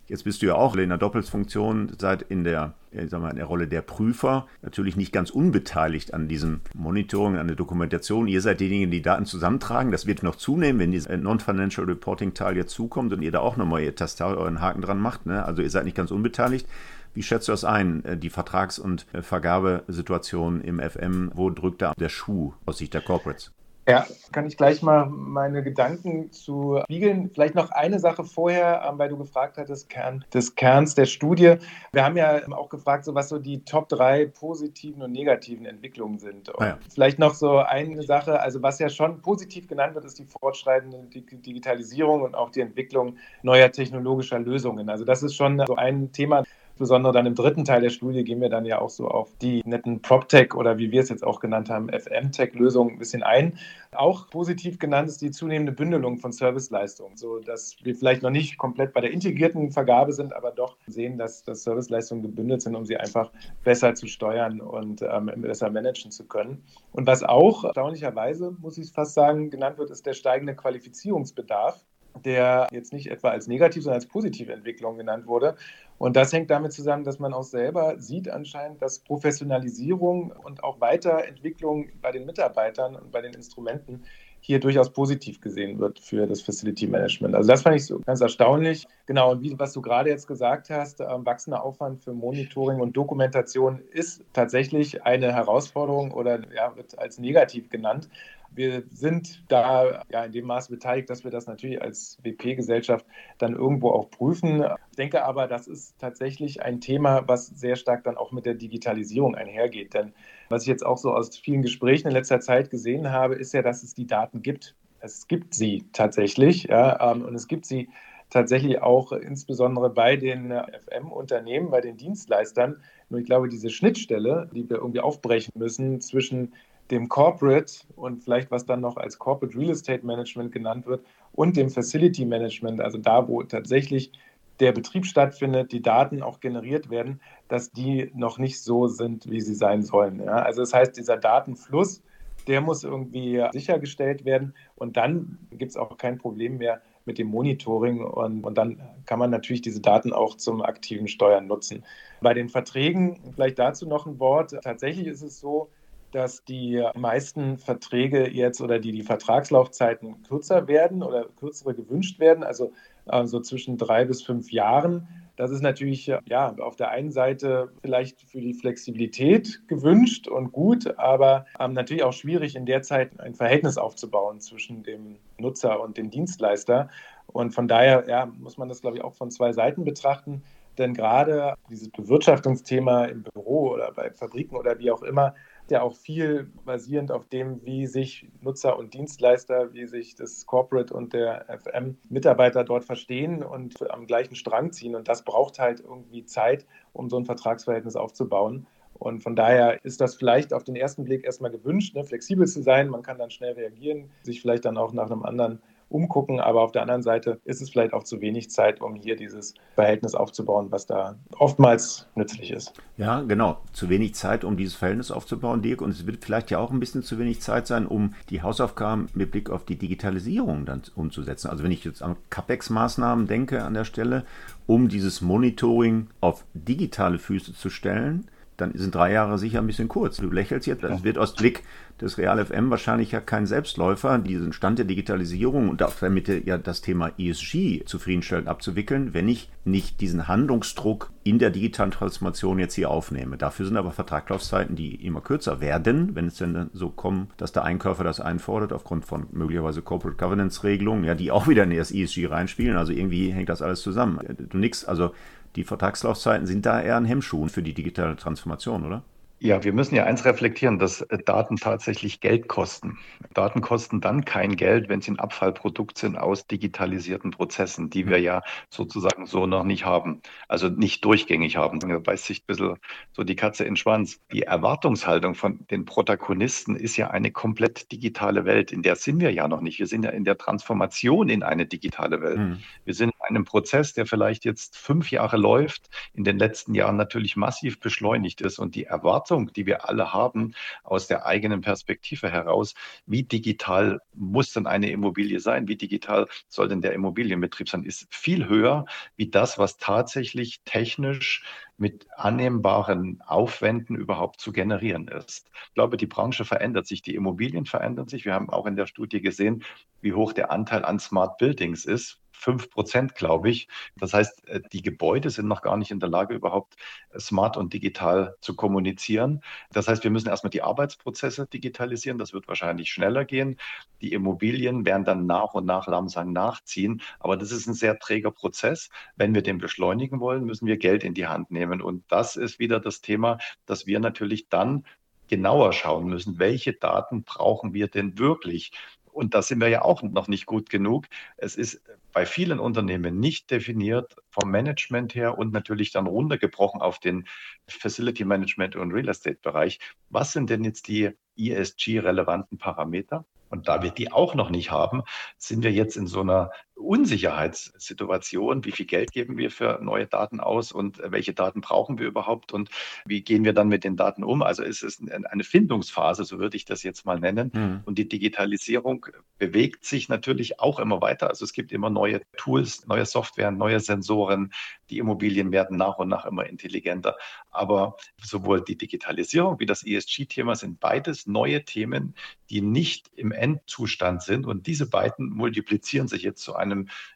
Jetzt bist du ja auch in der Doppelsfunktion, seid in der, ich sag mal, in der Rolle der Prüfer natürlich nicht ganz unbeteiligt an diesem Monitoring, an der Dokumentation. Ihr seid diejenigen, die Daten zusammentragen. Das wird noch zunehmen, wenn dieser Non-Financial Reporting-Teil jetzt zukommt und ihr da auch nochmal ihr Tastar euren Haken dran macht. Ne? Also ihr seid nicht ganz unbeteiligt. Wie schätzt du das ein, äh, die Vertrags- und äh, Vergabesituation im FM? Wo drückt da der Schuh aus Sicht der Corporates? Ja, kann ich gleich mal meine Gedanken zu spiegeln. Vielleicht noch eine Sache vorher, ähm, weil du gefragt hattest, Kern des Kerns der Studie. Wir haben ja auch gefragt, so was so die Top drei positiven und negativen Entwicklungen sind. Und ja. Vielleicht noch so eine Sache, also was ja schon positiv genannt wird, ist die fortschreitende Digitalisierung und auch die Entwicklung neuer technologischer Lösungen. Also das ist schon so ein Thema, Insbesondere dann im dritten Teil der Studie gehen wir dann ja auch so auf die netten PropTech oder wie wir es jetzt auch genannt haben, FM-Tech-Lösungen ein bisschen ein. Auch positiv genannt ist die zunehmende Bündelung von Serviceleistungen, so dass wir vielleicht noch nicht komplett bei der integrierten Vergabe sind, aber doch sehen, dass, dass Serviceleistungen gebündelt sind, um sie einfach besser zu steuern und ähm, besser managen zu können. Und was auch erstaunlicherweise, muss ich fast sagen, genannt wird, ist der steigende Qualifizierungsbedarf der jetzt nicht etwa als negativ, sondern als positive Entwicklung genannt wurde. Und das hängt damit zusammen, dass man auch selber sieht anscheinend, dass Professionalisierung und auch Weiterentwicklung bei den Mitarbeitern und bei den Instrumenten hier durchaus positiv gesehen wird für das Facility Management. Also das fand ich so ganz erstaunlich. Genau, und wie, was du gerade jetzt gesagt hast, äh, wachsender Aufwand für Monitoring und Dokumentation ist tatsächlich eine Herausforderung oder ja, wird als negativ genannt. Wir sind da ja in dem Maße beteiligt, dass wir das natürlich als WP-Gesellschaft dann irgendwo auch prüfen. Ich denke aber, das ist tatsächlich ein Thema, was sehr stark dann auch mit der Digitalisierung einhergeht. Denn was ich jetzt auch so aus vielen Gesprächen in letzter Zeit gesehen habe, ist ja, dass es die Daten gibt. Es gibt sie tatsächlich ja, ähm, und es gibt sie tatsächlich auch insbesondere bei den FM-Unternehmen, bei den Dienstleistern. Nur ich glaube, diese Schnittstelle, die wir irgendwie aufbrechen müssen zwischen dem Corporate und vielleicht was dann noch als Corporate Real Estate Management genannt wird und dem Facility Management, also da, wo tatsächlich der Betrieb stattfindet, die Daten auch generiert werden, dass die noch nicht so sind, wie sie sein sollen. Ja? Also das heißt, dieser Datenfluss, der muss irgendwie sichergestellt werden und dann gibt es auch kein Problem mehr mit dem Monitoring und, und dann kann man natürlich diese Daten auch zum aktiven Steuern nutzen. Bei den Verträgen, vielleicht dazu noch ein Wort, tatsächlich ist es so, dass die meisten Verträge jetzt oder die, die Vertragslaufzeiten kürzer werden oder kürzere gewünscht werden, also äh, so zwischen drei bis fünf Jahren. Das ist natürlich ja auf der einen Seite vielleicht für die Flexibilität gewünscht und gut, aber ähm, natürlich auch schwierig in der Zeit ein Verhältnis aufzubauen zwischen dem Nutzer und dem Dienstleister. Und von daher ja, muss man das, glaube ich, auch von zwei Seiten betrachten. Denn gerade dieses Bewirtschaftungsthema im Büro oder bei Fabriken oder wie auch immer, ja auch viel basierend auf dem, wie sich Nutzer und Dienstleister, wie sich das Corporate und der FM-Mitarbeiter dort verstehen und am gleichen Strang ziehen. Und das braucht halt irgendwie Zeit, um so ein Vertragsverhältnis aufzubauen. Und von daher ist das vielleicht auf den ersten Blick erstmal gewünscht, ne, flexibel zu sein. Man kann dann schnell reagieren, sich vielleicht dann auch nach einem anderen umgucken. Aber auf der anderen Seite ist es vielleicht auch zu wenig Zeit, um hier dieses Verhältnis aufzubauen, was da oftmals nützlich ist. Ja, genau. Zu wenig Zeit, um dieses Verhältnis aufzubauen, Dirk. Und es wird vielleicht ja auch ein bisschen zu wenig Zeit sein, um die Hausaufgaben mit Blick auf die Digitalisierung dann umzusetzen. Also wenn ich jetzt an CAPEX-Maßnahmen denke an der Stelle, um dieses Monitoring auf digitale Füße zu stellen, dann sind drei Jahre sicher ein bisschen kurz. Du lächelst jetzt, das wird aus Blick des Real FM wahrscheinlich ja kein Selbstläufer, diesen Stand der Digitalisierung und auch damit ja das Thema ESG zufriedenstellend abzuwickeln, wenn ich nicht diesen Handlungsdruck in der digitalen Transformation jetzt hier aufnehme. Dafür sind aber Vertragslaufzeiten, die immer kürzer werden, wenn es denn so kommt, dass der Einkäufer das einfordert, aufgrund von möglicherweise Corporate Governance Regelungen, ja, die auch wieder in das ESG reinspielen. Also irgendwie hängt das alles zusammen. Du nix, also die Vertragslaufzeiten sind da eher ein Hemmschuh für die digitale Transformation, oder? Ja, wir müssen ja eins reflektieren, dass äh, Daten tatsächlich Geld kosten. Daten kosten dann kein Geld, wenn sie ein Abfallprodukt sind aus digitalisierten Prozessen, die wir ja sozusagen so noch nicht haben, also nicht durchgängig haben. Da beißt sich ein bisschen so die Katze in den Schwanz. Die Erwartungshaltung von den Protagonisten ist ja eine komplett digitale Welt. In der sind wir ja noch nicht. Wir sind ja in der Transformation in eine digitale Welt. Mhm. Wir sind in einem Prozess, der vielleicht jetzt fünf Jahre läuft, in den letzten Jahren natürlich massiv beschleunigt ist und die Erwartung Erwartung, die wir alle haben aus der eigenen Perspektive heraus, wie digital muss denn eine Immobilie sein, wie digital soll denn der Immobilienbetrieb sein, ist viel höher wie das, was tatsächlich technisch mit annehmbaren Aufwänden überhaupt zu generieren ist. Ich glaube, die Branche verändert sich, die Immobilien verändern sich. Wir haben auch in der Studie gesehen, wie hoch der Anteil an Smart Buildings ist fünf Prozent, glaube ich. Das heißt, äh, die Gebäude sind noch gar nicht in der Lage, überhaupt äh, smart und digital zu kommunizieren. Das heißt, wir müssen erstmal die Arbeitsprozesse digitalisieren. Das wird wahrscheinlich schneller gehen. Die Immobilien werden dann nach und nach langsam nachziehen. Aber das ist ein sehr träger Prozess. Wenn wir den beschleunigen wollen, müssen wir Geld in die Hand nehmen. Und das ist wieder das Thema, dass wir natürlich dann genauer schauen müssen, welche Daten brauchen wir denn wirklich? Und da sind wir ja auch noch nicht gut genug. Es ist bei vielen Unternehmen nicht definiert vom Management her und natürlich dann runtergebrochen auf den Facility Management und Real Estate Bereich. Was sind denn jetzt die ESG-relevanten Parameter? Und da wir die auch noch nicht haben, sind wir jetzt in so einer Unsicherheitssituation. Wie viel Geld geben wir für neue Daten aus und welche Daten brauchen wir überhaupt und wie gehen wir dann mit den Daten um? Also es ist eine Findungsphase, so würde ich das jetzt mal nennen. Mhm. Und die Digitalisierung bewegt sich natürlich auch immer weiter. Also es gibt immer neue Tools, neue Software, neue Sensoren. Die Immobilien werden nach und nach immer intelligenter. Aber sowohl die Digitalisierung wie das ESG-Thema sind beides neue Themen, die nicht im Endzustand sind. Und diese beiden multiplizieren sich jetzt zu einem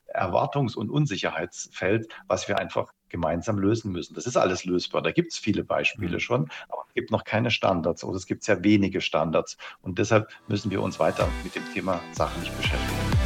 Erwartungs- und Unsicherheitsfeld, was wir einfach gemeinsam lösen müssen. Das ist alles lösbar. Da gibt es viele Beispiele mhm. schon, aber es gibt noch keine Standards oder es gibt sehr wenige Standards. Und deshalb müssen wir uns weiter mit dem Thema sachlich beschäftigen.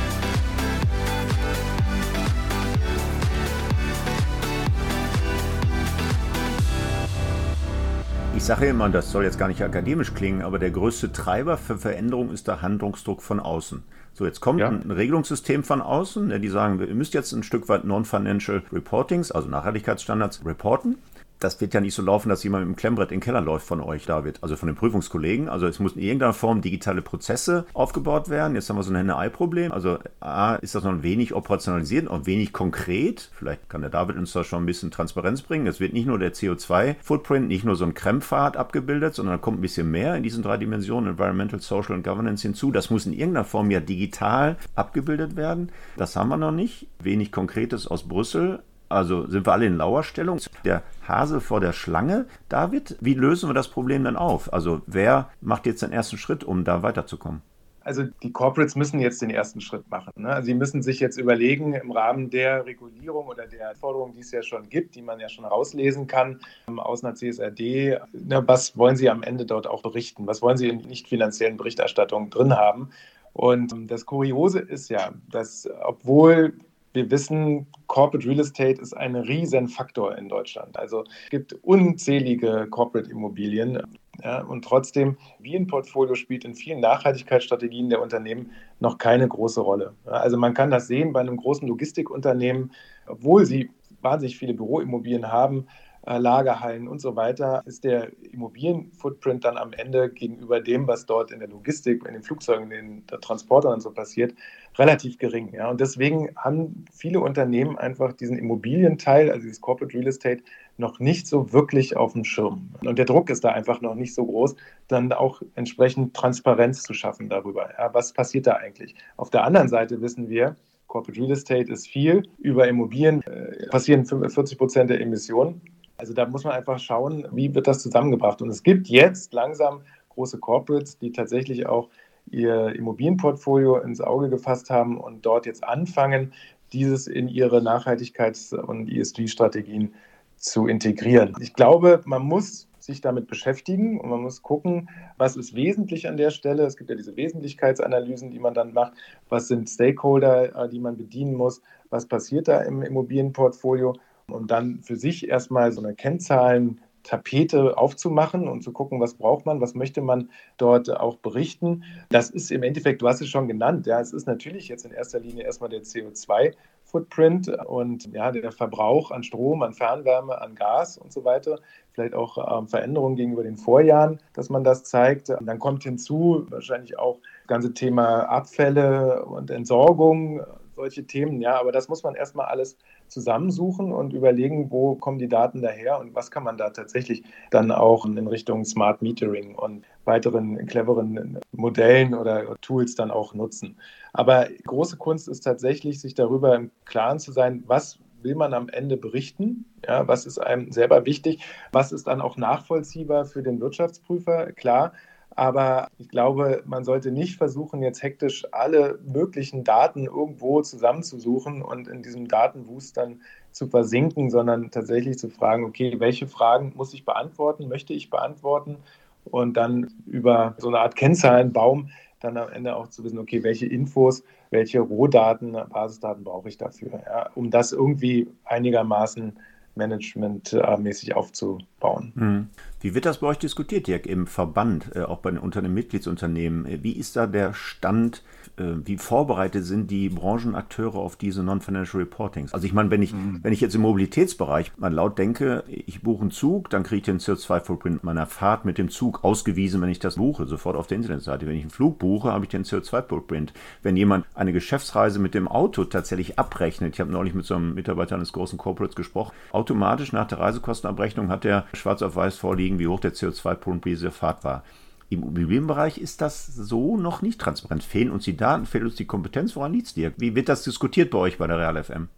Ich sage immer, das soll jetzt gar nicht akademisch klingen, aber der größte Treiber für Veränderung ist der Handlungsdruck von außen. So, jetzt kommt ja. ein Regelungssystem von außen, die sagen, ihr müsst jetzt ein Stück weit Non-Financial Reportings, also Nachhaltigkeitsstandards, reporten das wird ja nicht so laufen, dass jemand mit dem Klemmbrett in den Keller läuft von euch, David, also von den Prüfungskollegen. Also es müssen in irgendeiner Form digitale Prozesse aufgebaut werden. Jetzt haben wir so ein Henne-Ei-Problem. Also A, ist das noch ein wenig operationalisiert und wenig konkret. Vielleicht kann der David uns da schon ein bisschen Transparenz bringen. Es wird nicht nur der CO2-Footprint, nicht nur so ein Krempfad abgebildet, sondern da kommt ein bisschen mehr in diesen drei Dimensionen, Environmental, Social und Governance hinzu. Das muss in irgendeiner Form ja digital abgebildet werden. Das haben wir noch nicht. Wenig Konkretes aus Brüssel. Also sind wir alle in Lauerstellung. Der Hase vor der Schlange. David, wie lösen wir das Problem dann auf? Also wer macht jetzt den ersten Schritt, um da weiterzukommen? Also die Corporates müssen jetzt den ersten Schritt machen. Ne? Also sie müssen sich jetzt überlegen im Rahmen der Regulierung oder der Forderungen, die es ja schon gibt, die man ja schon rauslesen kann ähm, aus einer CSRD, ne, was wollen sie am Ende dort auch berichten? Was wollen sie in nicht finanziellen Berichterstattungen drin haben? Und ähm, das Kuriose ist ja, dass obwohl wir wissen, Corporate Real Estate ist ein Riesenfaktor in Deutschland. Also es gibt unzählige Corporate Immobilien. Ja, und trotzdem, wie ein Portfolio spielt in vielen Nachhaltigkeitsstrategien der Unternehmen noch keine große Rolle. Also man kann das sehen bei einem großen Logistikunternehmen, obwohl sie wahnsinnig viele Büroimmobilien haben, Lagerhallen und so weiter, ist der Immobilienfootprint dann am Ende gegenüber dem, was dort in der Logistik, in den Flugzeugen, in den Transportern und so passiert, relativ gering. Ja. Und deswegen haben viele Unternehmen einfach diesen Immobilienteil, also dieses Corporate Real Estate, noch nicht so wirklich auf dem Schirm. Und der Druck ist da einfach noch nicht so groß, dann auch entsprechend Transparenz zu schaffen darüber. Ja, was passiert da eigentlich? Auf der anderen Seite wissen wir, Corporate Real Estate ist viel. Über Immobilien äh, passieren 40 Prozent der Emissionen. Also da muss man einfach schauen, wie wird das zusammengebracht. Und es gibt jetzt langsam große Corporates, die tatsächlich auch ihr Immobilienportfolio ins Auge gefasst haben und dort jetzt anfangen, dieses in ihre Nachhaltigkeits- und ESG-Strategien zu integrieren. Ich glaube, man muss sich damit beschäftigen und man muss gucken, was ist wesentlich an der Stelle. Es gibt ja diese Wesentlichkeitsanalysen, die man dann macht. Was sind Stakeholder, äh, die man bedienen muss? Was passiert da im Immobilienportfolio? Und dann für sich erstmal so eine Kennzahlen-Tapete aufzumachen und zu gucken, was braucht man, was möchte man dort auch berichten. Das ist im Endeffekt, du hast es schon genannt, ja, es ist natürlich jetzt in erster Linie erstmal der CO2. Footprint und ja, der Verbrauch an Strom, an Fernwärme, an Gas und so weiter. Vielleicht auch ähm, Veränderungen gegenüber den Vorjahren, dass man das zeigt. Und dann kommt hinzu wahrscheinlich auch das ganze Thema Abfälle und Entsorgung, solche Themen. Ja, aber das muss man erstmal alles zusammensuchen und überlegen, wo kommen die Daten daher und was kann man da tatsächlich dann auch in Richtung Smart Metering und weiteren cleveren Modellen oder Tools dann auch nutzen. Aber große Kunst ist tatsächlich, sich darüber im Klaren zu sein, was will man am Ende berichten? Ja, was ist einem selber wichtig? Was ist dann auch nachvollziehbar für den Wirtschaftsprüfer? Klar, aber ich glaube, man sollte nicht versuchen, jetzt hektisch alle möglichen Daten irgendwo zusammenzusuchen und in diesem Datenwust dann zu versinken, sondern tatsächlich zu fragen, okay, welche Fragen muss ich beantworten, möchte ich beantworten? Und dann über so eine Art Kennzahlenbaum dann am Ende auch zu wissen, okay, welche Infos, welche Rohdaten, Basisdaten brauche ich dafür, ja, um das irgendwie einigermaßen managementmäßig aufzubauen. Mhm. Wie wird das bei euch diskutiert, Dirk, im Verband, äh, auch bei den Unternehmen, Mitgliedsunternehmen? Wie ist da der Stand wie vorbereitet sind die Branchenakteure auf diese Non-Financial Reportings? Also ich meine, wenn ich, mhm. wenn ich jetzt im Mobilitätsbereich mal laut denke, ich buche einen Zug, dann kriege ich den CO2-Footprint meiner Fahrt mit dem Zug ausgewiesen, wenn ich das buche, sofort auf der Internetseite. Wenn ich einen Flug buche, habe ich den CO2-Footprint. Wenn jemand eine Geschäftsreise mit dem Auto tatsächlich abrechnet, ich habe neulich mit so einem Mitarbeiter eines großen Corporates gesprochen, automatisch nach der Reisekostenabrechnung hat er schwarz auf weiß vorliegen, wie hoch der CO2-Footprint dieser Fahrt war. Im Immobilienbereich ist das so noch nicht transparent. Fehlen uns die Daten, fehlt uns die Kompetenz. Woran liegt es dir? Wie wird das diskutiert bei euch bei der Real FM?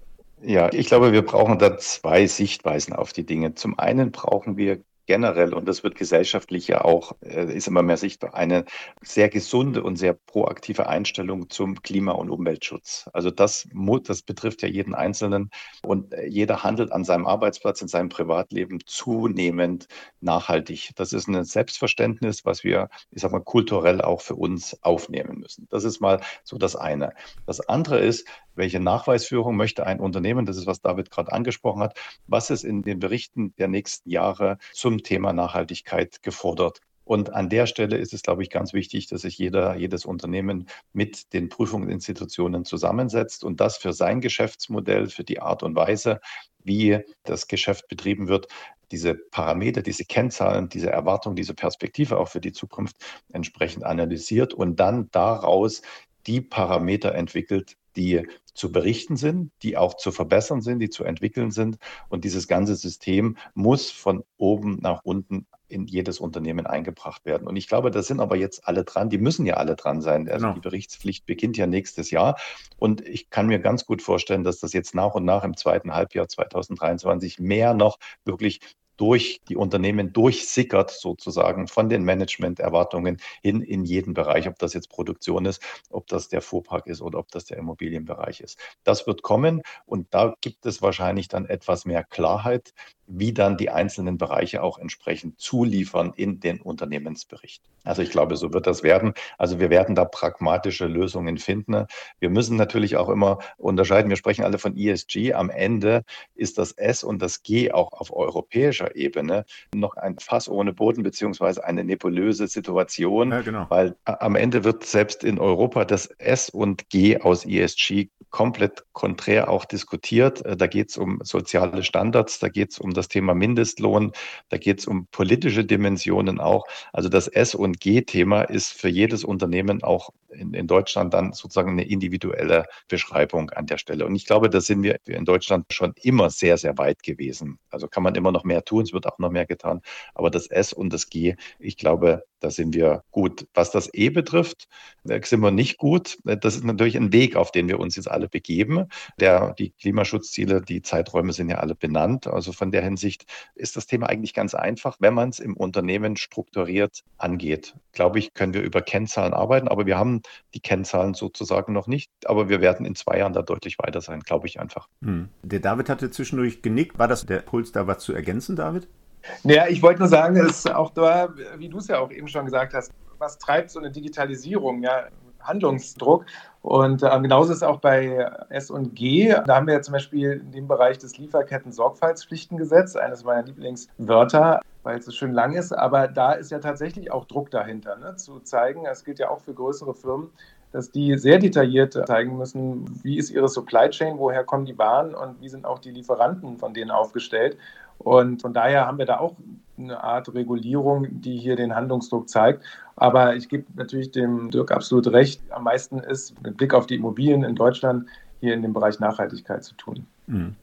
Ja, ich glaube, wir brauchen da zwei Sichtweisen auf die Dinge. Zum einen brauchen wir generell, und das wird gesellschaftlich ja auch, äh, ist immer mehr sichtbar, eine sehr gesunde und sehr proaktive Einstellung zum Klima- und Umweltschutz. Also das, das betrifft ja jeden Einzelnen und äh, jeder handelt an seinem Arbeitsplatz, in seinem Privatleben zunehmend nachhaltig. Das ist ein Selbstverständnis, was wir, ich sag mal, kulturell auch für uns aufnehmen müssen. Das ist mal so das eine. Das andere ist, welche Nachweisführung möchte ein Unternehmen, das ist, was David gerade angesprochen hat, was ist in den Berichten der nächsten Jahre zum Thema Nachhaltigkeit gefordert. Und an der Stelle ist es, glaube ich, ganz wichtig, dass sich jeder, jedes Unternehmen mit den Prüfungsinstitutionen zusammensetzt und das für sein Geschäftsmodell, für die Art und Weise, wie das Geschäft betrieben wird, diese Parameter, diese Kennzahlen, diese Erwartung, diese Perspektive auch für die Zukunft entsprechend analysiert und dann daraus die Parameter entwickelt, die zu berichten sind, die auch zu verbessern sind, die zu entwickeln sind. Und dieses ganze System muss von oben nach unten in jedes Unternehmen eingebracht werden. Und ich glaube, da sind aber jetzt alle dran. Die müssen ja alle dran sein. Also genau. die Berichtspflicht beginnt ja nächstes Jahr. Und ich kann mir ganz gut vorstellen, dass das jetzt nach und nach im zweiten Halbjahr 2023 mehr noch wirklich durch die Unternehmen durchsickert, sozusagen von den Managementerwartungen hin in jeden Bereich, ob das jetzt Produktion ist, ob das der Fuhrpark ist oder ob das der Immobilienbereich ist. Das wird kommen und da gibt es wahrscheinlich dann etwas mehr Klarheit, wie dann die einzelnen Bereiche auch entsprechend zuliefern in den Unternehmensbericht. Also ich glaube, so wird das werden. Also wir werden da pragmatische Lösungen finden. Wir müssen natürlich auch immer unterscheiden. Wir sprechen alle von ESG. Am Ende ist das S und das G auch auf europäischer Ebene noch ein Fass ohne Boden beziehungsweise eine nebulöse Situation, ja, genau. weil am Ende wird selbst in Europa das S und G aus ESG komplett konträr auch diskutiert. Da geht es um soziale Standards, da geht es um das Thema Mindestlohn, da geht es um politische Dimensionen auch. Also das S- und G-Thema ist für jedes Unternehmen auch in, in, Deutschland dann sozusagen eine individuelle Beschreibung an der Stelle. Und ich glaube, da sind wir in Deutschland schon immer sehr, sehr weit gewesen. Also kann man immer noch mehr tun, es wird auch noch mehr getan. Aber das S und das G, ich glaube, da sind wir gut. Was das E betrifft, sind wir nicht gut. Das ist natürlich ein Weg, auf den wir uns jetzt alle begeben. Der, die Klimaschutzziele, die Zeiträume sind ja alle benannt. Also von der Hinsicht ist das Thema eigentlich ganz einfach, wenn man es im Unternehmen strukturiert angeht. Glaube ich, können wir über Kennzahlen arbeiten, aber wir haben die Kennzahlen sozusagen noch nicht. Aber wir werden in zwei Jahren da deutlich weiter sein, glaube ich einfach. Hm. Der David hatte zwischendurch genickt. War das der Puls, da was zu ergänzen, David? Naja, ich wollte nur sagen, es ist auch da, wie du es ja auch eben schon gesagt hast, was treibt so eine Digitalisierung? Ja, Handlungsdruck. Und äh, genauso ist es auch bei S und G. Da haben wir ja zum Beispiel in dem Bereich des Lieferketten-Sorgfaltspflichtengesetz, eines meiner Lieblingswörter, weil es so schön lang ist. Aber da ist ja tatsächlich auch Druck dahinter, ne? zu zeigen, das gilt ja auch für größere Firmen, dass die sehr detailliert zeigen müssen, wie ist ihre Supply Chain, woher kommen die Waren und wie sind auch die Lieferanten von denen aufgestellt. Und von daher haben wir da auch eine Art Regulierung, die hier den Handlungsdruck zeigt. Aber ich gebe natürlich dem Dirk absolut recht. Am meisten ist mit Blick auf die Immobilien in Deutschland hier in dem Bereich Nachhaltigkeit zu tun. Mhm.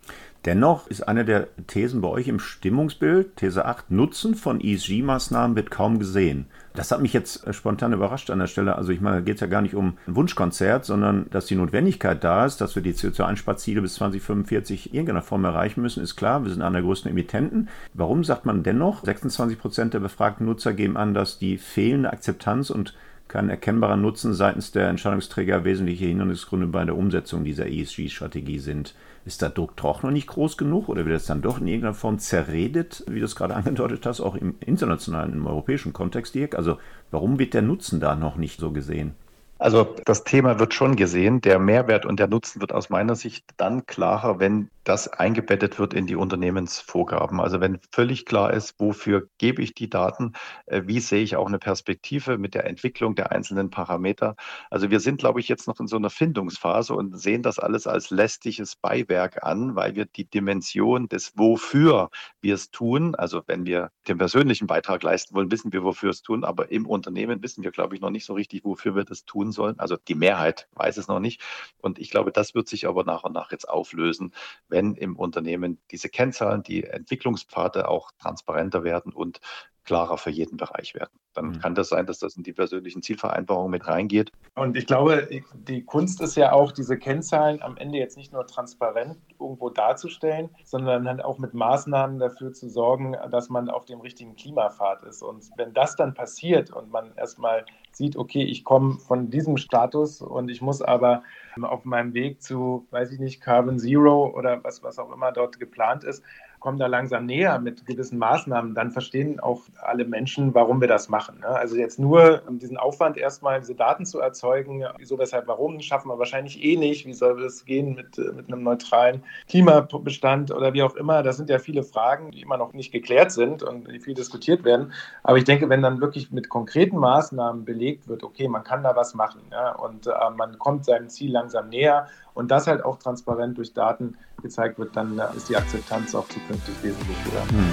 Dennoch ist eine der Thesen bei euch im Stimmungsbild, These 8, Nutzen von ESG-Maßnahmen wird kaum gesehen. Das hat mich jetzt äh, spontan überrascht an der Stelle. Also ich meine, geht es ja gar nicht um ein Wunschkonzert, sondern dass die Notwendigkeit da ist, dass wir die CO2-Einsparziele bis 2045 in irgendeiner Form erreichen müssen, ist klar. Wir sind einer der größten Emittenten. Warum sagt man dennoch, 26 Prozent der befragten Nutzer geben an, dass die fehlende Akzeptanz und kein erkennbarer Nutzen seitens der Entscheidungsträger wesentliche Hindernisgründe bei der Umsetzung dieser ESG-Strategie sind. Ist der Druck doch noch nicht groß genug oder wird es dann doch in irgendeiner Form zerredet, wie du es gerade *laughs* angedeutet hast, auch im internationalen, im europäischen Kontext, Dirk? Also warum wird der Nutzen da noch nicht so gesehen? Also das Thema wird schon gesehen. Der Mehrwert und der Nutzen wird aus meiner Sicht dann klarer, wenn das eingebettet wird in die Unternehmensvorgaben. Also wenn völlig klar ist, wofür gebe ich die Daten, äh, wie sehe ich auch eine Perspektive mit der Entwicklung der einzelnen Parameter. Also wir sind, glaube ich, jetzt noch in so einer Findungsphase und sehen das alles als lästiges Beiwerk an, weil wir die Dimension des Wofür wir es tun, also wenn wir den persönlichen Beitrag leisten wollen, wissen wir, wofür es tun, aber im Unternehmen wissen wir, glaube ich, noch nicht so richtig, wofür wir das tun sollen. Also die Mehrheit weiß es noch nicht. Und ich glaube, das wird sich aber nach und nach jetzt auflösen, wenn im Unternehmen diese Kennzahlen, die Entwicklungspfade auch transparenter werden und klarer für jeden Bereich werden. Dann mhm. kann das sein, dass das in die persönlichen Zielvereinbarungen mit reingeht. Und ich glaube, die Kunst ist ja auch, diese Kennzahlen am Ende jetzt nicht nur transparent irgendwo darzustellen, sondern dann auch mit Maßnahmen dafür zu sorgen, dass man auf dem richtigen Klimapfad ist. Und wenn das dann passiert und man erstmal sieht, okay, ich komme von diesem Status und ich muss aber auf meinem Weg zu, weiß ich nicht, Carbon Zero oder was, was auch immer dort geplant ist, kommen da langsam näher mit gewissen Maßnahmen, dann verstehen auch alle Menschen, warum wir das machen. Ne? Also jetzt nur diesen Aufwand erstmal, diese Daten zu erzeugen, wieso, weshalb, warum, schaffen wir wahrscheinlich eh nicht. Wie soll es gehen mit, mit einem neutralen Klimabestand oder wie auch immer? Das sind ja viele Fragen, die immer noch nicht geklärt sind und die viel diskutiert werden. Aber ich denke, wenn dann wirklich mit konkreten Maßnahmen belegt wird, okay, man kann da was machen ja, und äh, man kommt seinem Ziel langsam näher und das halt auch transparent durch Daten gezeigt wird, dann äh, ist die Akzeptanz auch zukünftig wesentlich höher. Hm.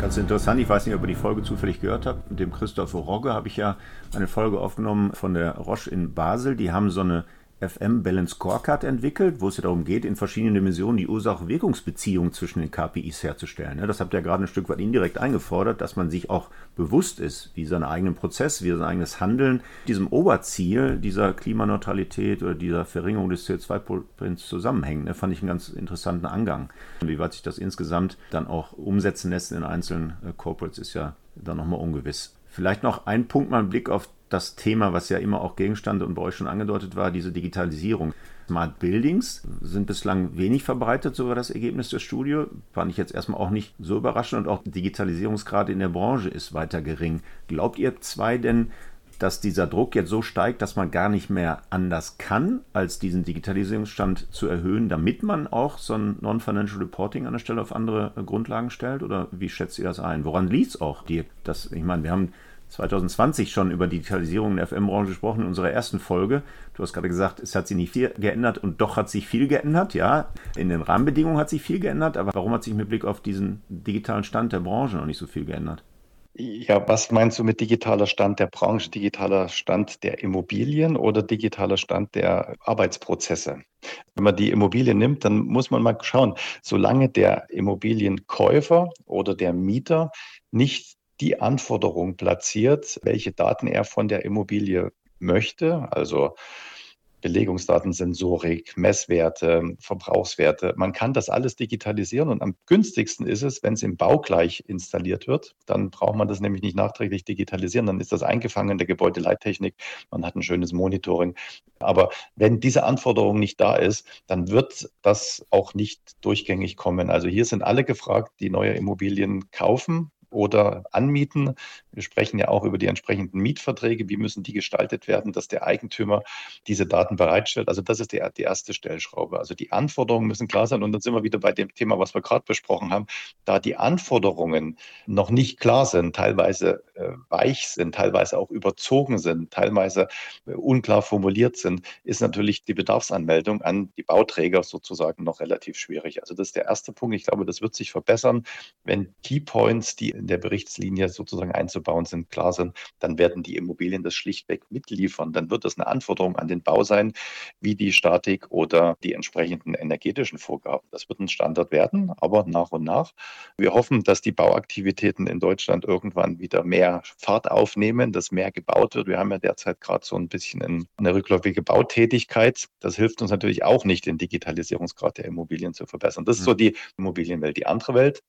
Ganz interessant, ich weiß nicht, ob ihr die Folge zufällig gehört habt. Mit dem Christoph Rogge habe ich ja eine Folge aufgenommen von der Roche in Basel. Die haben so eine FM Balance Scorecard entwickelt, wo es ja darum geht, in verschiedenen Dimensionen die Ursache-Wirkungsbeziehung zwischen den KPIs herzustellen. Das habt ihr gerade ein Stück weit indirekt eingefordert, dass man sich auch bewusst ist, wie sein eigenen Prozess, wie sein eigenes Handeln diesem Oberziel dieser Klimaneutralität oder dieser Verringerung des CO2-Prints zusammenhängt. Das fand ich einen ganz interessanten Angang. Wie weit sich das insgesamt dann auch umsetzen lässt in einzelnen äh, Corporates, ist ja dann nochmal ungewiss. Vielleicht noch ein Punkt, mal ein Blick auf das Thema, was ja immer auch Gegenstand und bei euch schon angedeutet war, diese Digitalisierung. Smart Buildings sind bislang wenig verbreitet, so war das Ergebnis der Studie. Fand ich jetzt erstmal auch nicht so überraschend und auch Digitalisierungsgrad in der Branche ist weiter gering. Glaubt ihr zwei denn, dass dieser Druck jetzt so steigt, dass man gar nicht mehr anders kann, als diesen Digitalisierungsstand zu erhöhen, damit man auch so ein Non-Financial Reporting an der Stelle auf andere Grundlagen stellt? Oder wie schätzt ihr das ein? Woran liegt es auch? Das, ich meine, wir haben 2020 schon über Digitalisierung in der FM-Branche gesprochen in unserer ersten Folge. Du hast gerade gesagt, es hat sich nicht viel geändert und doch hat sich viel geändert. Ja, in den Rahmenbedingungen hat sich viel geändert, aber warum hat sich mit Blick auf diesen digitalen Stand der Branche noch nicht so viel geändert? Ja, was meinst du mit digitaler Stand der Branche, digitaler Stand der Immobilien oder digitaler Stand der Arbeitsprozesse? Wenn man die Immobilie nimmt, dann muss man mal schauen, solange der Immobilienkäufer oder der Mieter nicht die Anforderung platziert, welche Daten er von der Immobilie möchte. Also Belegungsdaten, Sensorik, Messwerte, Verbrauchswerte. Man kann das alles digitalisieren und am günstigsten ist es, wenn es im Bau gleich installiert wird. Dann braucht man das nämlich nicht nachträglich digitalisieren. Dann ist das eingefangen in der Gebäudeleittechnik. Man hat ein schönes Monitoring. Aber wenn diese Anforderung nicht da ist, dann wird das auch nicht durchgängig kommen. Also hier sind alle gefragt, die neue Immobilien kaufen oder anmieten. Wir sprechen ja auch über die entsprechenden Mietverträge. Wie müssen die gestaltet werden, dass der Eigentümer diese Daten bereitstellt? Also das ist die, die erste Stellschraube. Also die Anforderungen müssen klar sein. Und dann sind wir wieder bei dem Thema, was wir gerade besprochen haben. Da die Anforderungen noch nicht klar sind, teilweise äh, weich sind, teilweise auch überzogen sind, teilweise äh, unklar formuliert sind, ist natürlich die Bedarfsanmeldung an die Bauträger sozusagen noch relativ schwierig. Also das ist der erste Punkt. Ich glaube, das wird sich verbessern, wenn Keypoints, die in der Berichtslinie sozusagen einzubauen sind, klar sind, dann werden die Immobilien das schlichtweg mitliefern. Dann wird das eine Anforderung an den Bau sein, wie die Statik oder die entsprechenden energetischen Vorgaben. Das wird ein Standard werden, aber nach und nach. Wir hoffen, dass die Bauaktivitäten in Deutschland irgendwann wieder mehr Fahrt aufnehmen, dass mehr gebaut wird. Wir haben ja derzeit gerade so ein bisschen eine rückläufige Bautätigkeit. Das hilft uns natürlich auch nicht, den Digitalisierungsgrad der Immobilien zu verbessern. Das ist so hm. die Immobilienwelt. Die andere Welt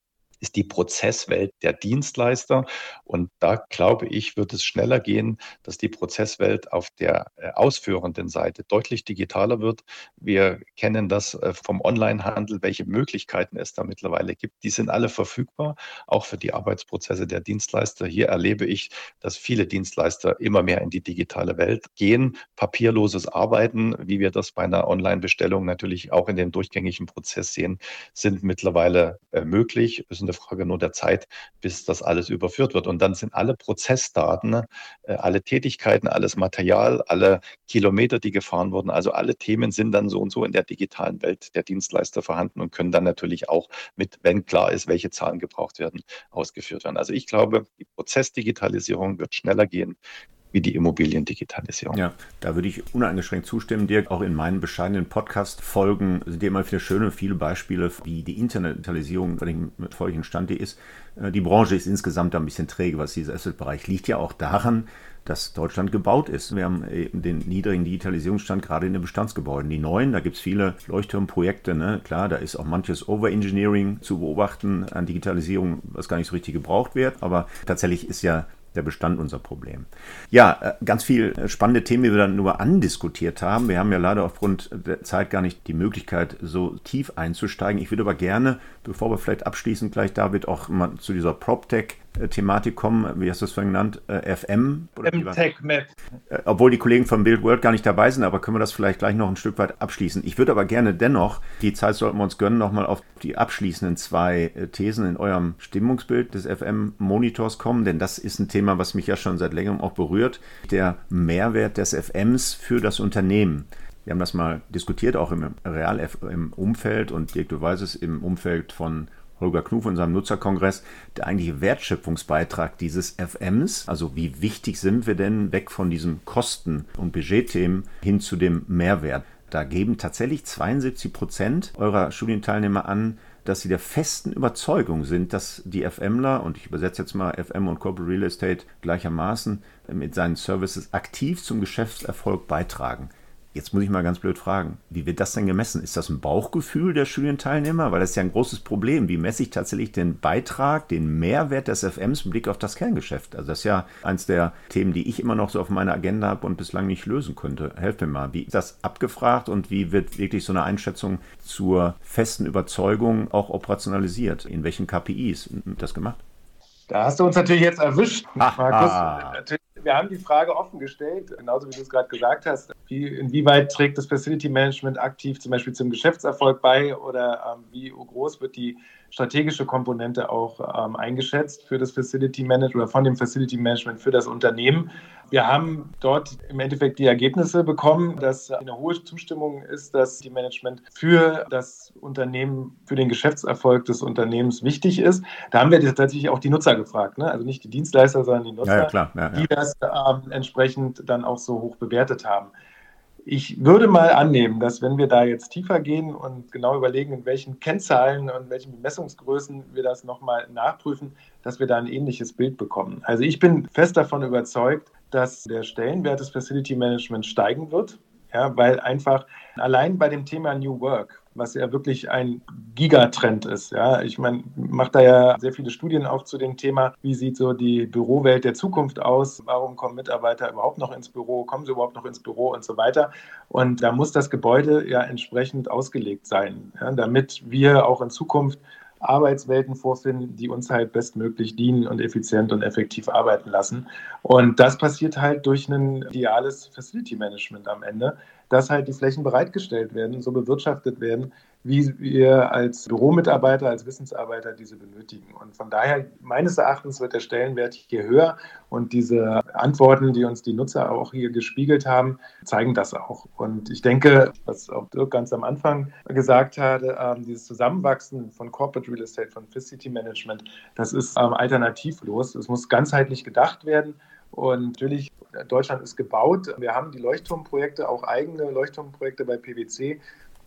ist die Prozesswelt der Dienstleister. Und da glaube ich, wird es schneller gehen, dass die Prozesswelt auf der äh, ausführenden Seite deutlich digitaler wird. Wir kennen das äh, vom Onlinehandel, welche Möglichkeiten es da mittlerweile gibt. Die sind alle verfügbar, auch für die Arbeitsprozesse der Dienstleister. Hier erlebe ich, dass viele Dienstleister immer mehr in die digitale Welt gehen. Papierloses Arbeiten, wie wir das bei einer Online-Bestellung natürlich auch in dem durchgängigen Prozess sehen, sind mittlerweile äh, möglich. Es ist eine Frage nur der Zeit, bis das alles überführt wird. Und dann sind alle Prozessdaten, äh, alle Tätigkeiten, alles Material, alle Kilometer, die gefahren wurden, also alle Themen sind dann so und so in der digitalen Welt der Dienstleister vorhanden und können dann natürlich auch mit, wenn klar ist, welche Zahlen gebraucht werden, ausgeführt werden. Also ich glaube, die Prozessdigitalisierung wird schneller gehen wie die Immobiliendigitalisierung. Ja, da würde ich uneingeschränkt zustimmen, Dirk. Auch in meinen bescheidenen Podcast-Folgen sind immer viele schöne, viele Beispiele, wie die Internationalisierung bei dem folgenden Stand die ist. Äh, die Branche ist insgesamt ein bisschen träge, was dieser Asset-Bereich liegt ja auch daran, dass Deutschland gebaut ist. Wir haben eben den niedrigen Digitalisierungsstand gerade in den Bestandsgebäuden. Die neuen, da gibt es viele Leuchtturmprojekte. Ne? Klar, da ist auch manches Overengineering zu beobachten an Digitalisierung, was gar nicht so richtig gebraucht wird. Aber tatsächlich ist ja der Bestand unser Problem. Ja, äh, ganz viel äh, spannende Themen, die wir dann nur andiskutiert haben. Wir haben ja leider aufgrund der Zeit gar nicht die Möglichkeit, so tief einzusteigen. Ich würde aber gerne, bevor wir vielleicht abschließend gleich, David, auch mal zu dieser PropTech Thematik kommen, wie hast du es vorhin genannt, äh, FM? MTechMed. Äh, obwohl die Kollegen von Build World gar nicht dabei sind, aber können wir das vielleicht gleich noch ein Stück weit abschließen. Ich würde aber gerne dennoch, die Zeit sollten wir uns gönnen, nochmal auf die abschließenden zwei äh, Thesen in eurem Stimmungsbild des FM-Monitors kommen, denn das ist ein Thema, was mich ja schon seit längerem auch berührt. Der Mehrwert des FMs für das Unternehmen. Wir haben das mal diskutiert, auch im Real im Umfeld und Dirk, du weißt es, im Umfeld von Holger Knuf in seinem Nutzerkongress, der eigentliche Wertschöpfungsbeitrag dieses FMs, also wie wichtig sind wir denn weg von diesen Kosten- und Budgetthemen hin zu dem Mehrwert. Da geben tatsächlich 72 Prozent eurer Studienteilnehmer an, dass sie der festen Überzeugung sind, dass die FMler, und ich übersetze jetzt mal FM und Corporate Real Estate gleichermaßen, mit seinen Services aktiv zum Geschäftserfolg beitragen. Jetzt muss ich mal ganz blöd fragen, wie wird das denn gemessen? Ist das ein Bauchgefühl der Studienteilnehmer? Weil das ist ja ein großes Problem. Wie messe ich tatsächlich den Beitrag, den Mehrwert des FMs im Blick auf das Kerngeschäft? Also das ist ja eins der Themen, die ich immer noch so auf meiner Agenda habe und bislang nicht lösen könnte. Helft mir mal. Wie ist das abgefragt und wie wird wirklich so eine Einschätzung zur festen Überzeugung auch operationalisiert? In welchen KPIs wird das gemacht? Da hast du uns natürlich jetzt erwischt, Markus. Wir haben die Frage offen gestellt, genauso wie du es gerade gesagt hast. Wie, inwieweit trägt das Facility Management aktiv zum Beispiel zum Geschäftserfolg bei oder ähm, wie groß wird die strategische Komponente auch ähm, eingeschätzt für das Facility Management oder von dem Facility Management für das Unternehmen? Wir haben dort im Endeffekt die Ergebnisse bekommen, dass eine hohe Zustimmung ist, dass die Management für das Unternehmen, für den Geschäftserfolg des Unternehmens wichtig ist. Da haben wir tatsächlich auch die Nutzer gefragt, ne? also nicht die Dienstleister, sondern die Nutzer, ja, ja, ja, die das ähm, entsprechend dann auch so hoch bewertet haben. Ich würde mal annehmen, dass wenn wir da jetzt tiefer gehen und genau überlegen, in welchen Kennzahlen und welchen Messungsgrößen wir das nochmal nachprüfen, dass wir da ein ähnliches Bild bekommen. Also ich bin fest davon überzeugt, dass der Stellenwert des Facility Management steigen wird, ja, weil einfach allein bei dem Thema New Work, was ja wirklich ein Gigatrend ist. Ja, ich meine, mache da ja sehr viele Studien auch zu dem Thema, wie sieht so die Bürowelt der Zukunft aus? Warum kommen Mitarbeiter überhaupt noch ins Büro? Kommen sie überhaupt noch ins Büro und so weiter? Und da muss das Gebäude ja entsprechend ausgelegt sein, ja, damit wir auch in Zukunft Arbeitswelten vorfinden, die uns halt bestmöglich dienen und effizient und effektiv arbeiten lassen. Und das passiert halt durch ein ideales Facility Management am Ende, dass halt die Flächen bereitgestellt werden, so bewirtschaftet werden, wie wir als Büromitarbeiter, als Wissensarbeiter diese benötigen. Und von daher, meines Erachtens, wird der Stellenwert hier höher. Und diese Antworten, die uns die Nutzer auch hier gespiegelt haben, zeigen das auch. Und ich denke, was auch Dirk ganz am Anfang gesagt hatte, ähm, dieses Zusammenwachsen von Corporate Real Estate, von Facility Management, das ist ähm, alternativlos. Es muss ganzheitlich gedacht werden. Und natürlich, Deutschland ist gebaut. Wir haben die Leuchtturmprojekte, auch eigene Leuchtturmprojekte bei PwC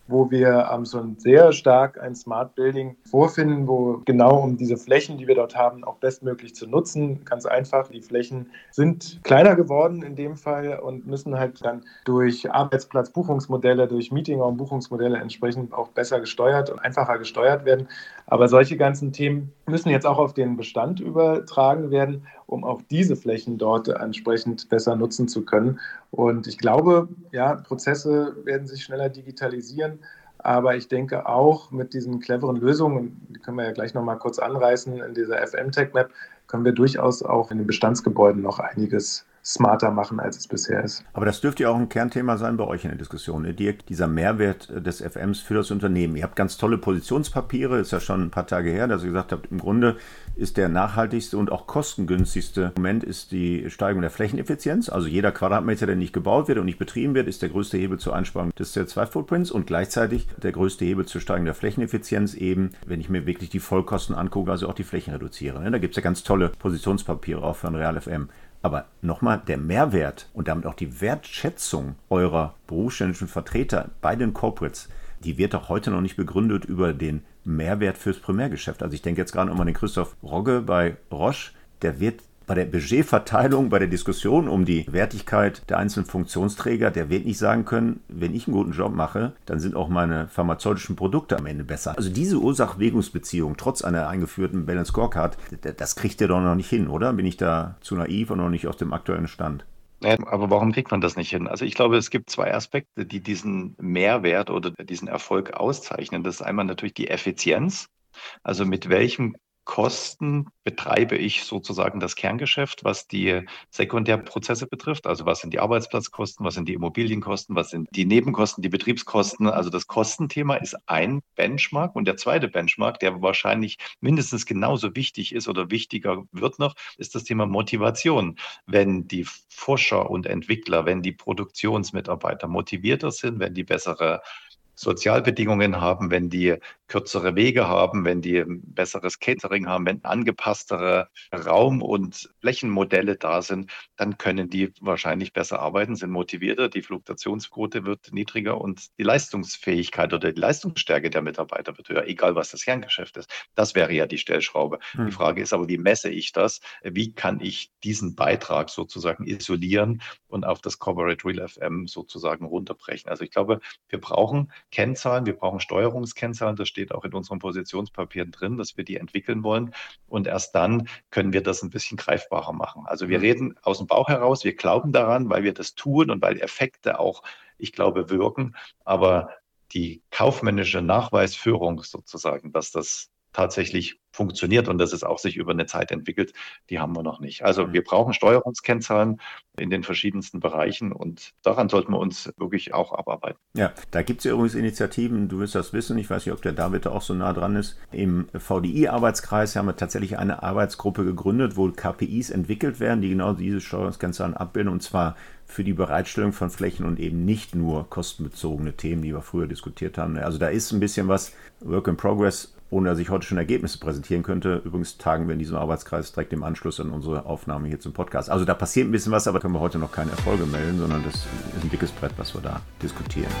wo wir ähm, so ein sehr stark ein Smart Building vorfinden, wo genau um diese Flächen, die wir dort haben, auch bestmöglich zu nutzen. Ganz einfach, die Flächen sind kleiner geworden in dem Fall und müssen halt dann durch Arbeitsplatzbuchungsmodelle, durch Meetingraumbuchungsmodelle entsprechend auch besser gesteuert und einfacher gesteuert werden. Aber solche ganzen Themen müssen jetzt auch auf den Bestand übertragen werden, um auch diese Flächen dort entsprechend besser nutzen zu können. Und ich glaube, ja, Prozesse werden sich schneller digitalisieren. Aber ich denke auch mit diesen cleveren Lösungen, die können wir ja gleich nochmal kurz anreißen in dieser FM-Tech-Map, können wir durchaus auch in den Bestandsgebäuden noch einiges smarter machen, als es bisher ist. Aber das dürfte ja auch ein Kernthema sein bei euch in der Diskussion, ne? Dirk, dieser Mehrwert des FMs für das Unternehmen. Ihr habt ganz tolle Positionspapiere, ist ja schon ein paar Tage her, dass ihr gesagt habt, im Grunde ist der nachhaltigste und auch kostengünstigste Moment ist die Steigerung der Flächeneffizienz. Also jeder Quadratmeter, der nicht gebaut wird und nicht betrieben wird, ist der größte Hebel zur Einsparung des CO2-Footprints und gleichzeitig der größte Hebel zur Steigerung der Flächeneffizienz eben, wenn ich mir wirklich die Vollkosten angucke, also auch die Flächen reduziere. Ne? Da gibt es ja ganz tolle Positionspapiere auch für ein Real FM. Aber nochmal, der Mehrwert und damit auch die Wertschätzung eurer berufsständischen Vertreter bei den Corporates, die wird auch heute noch nicht begründet über den Mehrwert fürs Primärgeschäft. Also ich denke jetzt gerade nochmal an den Christoph Rogge bei Roche, der wird bei der Budgetverteilung, bei der Diskussion um die Wertigkeit der einzelnen Funktionsträger, der wird nicht sagen können, wenn ich einen guten Job mache, dann sind auch meine pharmazeutischen Produkte am Ende besser. Also diese Ursach-Wirkungsbeziehung, trotz einer eingeführten Balance Scorecard, das kriegt ihr doch noch nicht hin, oder? Bin ich da zu naiv und noch nicht aus dem aktuellen Stand? Ja, aber warum kriegt man das nicht hin? Also ich glaube, es gibt zwei Aspekte, die diesen Mehrwert oder diesen Erfolg auszeichnen. Das ist einmal natürlich die Effizienz. Also mit welchem Kosten betreibe ich sozusagen das Kerngeschäft, was die Sekundärprozesse betrifft. Also was sind die Arbeitsplatzkosten, was sind die Immobilienkosten, was sind die Nebenkosten, die Betriebskosten. Also das Kostenthema ist ein Benchmark. Und der zweite Benchmark, der wahrscheinlich mindestens genauso wichtig ist oder wichtiger wird noch, ist das Thema Motivation. Wenn die Forscher und Entwickler, wenn die Produktionsmitarbeiter motivierter sind, wenn die bessere Sozialbedingungen haben, wenn die kürzere Wege haben, wenn die besseres Catering haben, wenn angepasstere Raum- und Flächenmodelle da sind, dann können die wahrscheinlich besser arbeiten, sind motivierter, die Fluktuationsquote wird niedriger und die Leistungsfähigkeit oder die Leistungsstärke der Mitarbeiter wird höher, egal was das Kerngeschäft ist. Das wäre ja die Stellschraube. Hm. Die Frage ist aber, wie messe ich das? Wie kann ich diesen Beitrag sozusagen isolieren und auf das Corporate Real FM sozusagen runterbrechen? Also ich glaube, wir brauchen Kennzahlen, wir brauchen Steuerungskennzahlen, das steht auch in unseren Positionspapieren drin, dass wir die entwickeln wollen. Und erst dann können wir das ein bisschen greifbarer machen. Also wir mhm. reden aus dem Bauch heraus, wir glauben daran, weil wir das tun und weil Effekte auch, ich glaube, wirken. Aber die kaufmännische Nachweisführung sozusagen, dass das tatsächlich funktioniert und dass es auch sich über eine Zeit entwickelt, die haben wir noch nicht. Also mhm. wir brauchen Steuerungskennzahlen in den verschiedensten Bereichen und daran sollten wir uns wirklich auch abarbeiten. Ja, da gibt es ja übrigens Initiativen, du wirst das wissen, ich weiß nicht, ob der David da auch so nah dran ist. Im VDI-Arbeitskreis haben wir tatsächlich eine Arbeitsgruppe gegründet, wo KPIs entwickelt werden, die genau diese Steuerungskennzahlen abbilden und zwar für die Bereitstellung von Flächen und eben nicht nur kostenbezogene Themen, die wir früher diskutiert haben. Also da ist ein bisschen was Work in Progress ohne dass ich heute schon Ergebnisse präsentieren könnte. Übrigens tagen wir in diesem Arbeitskreis direkt im Anschluss an unsere Aufnahme hier zum Podcast. Also da passiert ein bisschen was, aber können wir heute noch keine Erfolge melden, sondern das ist ein dickes Brett, was wir da diskutieren.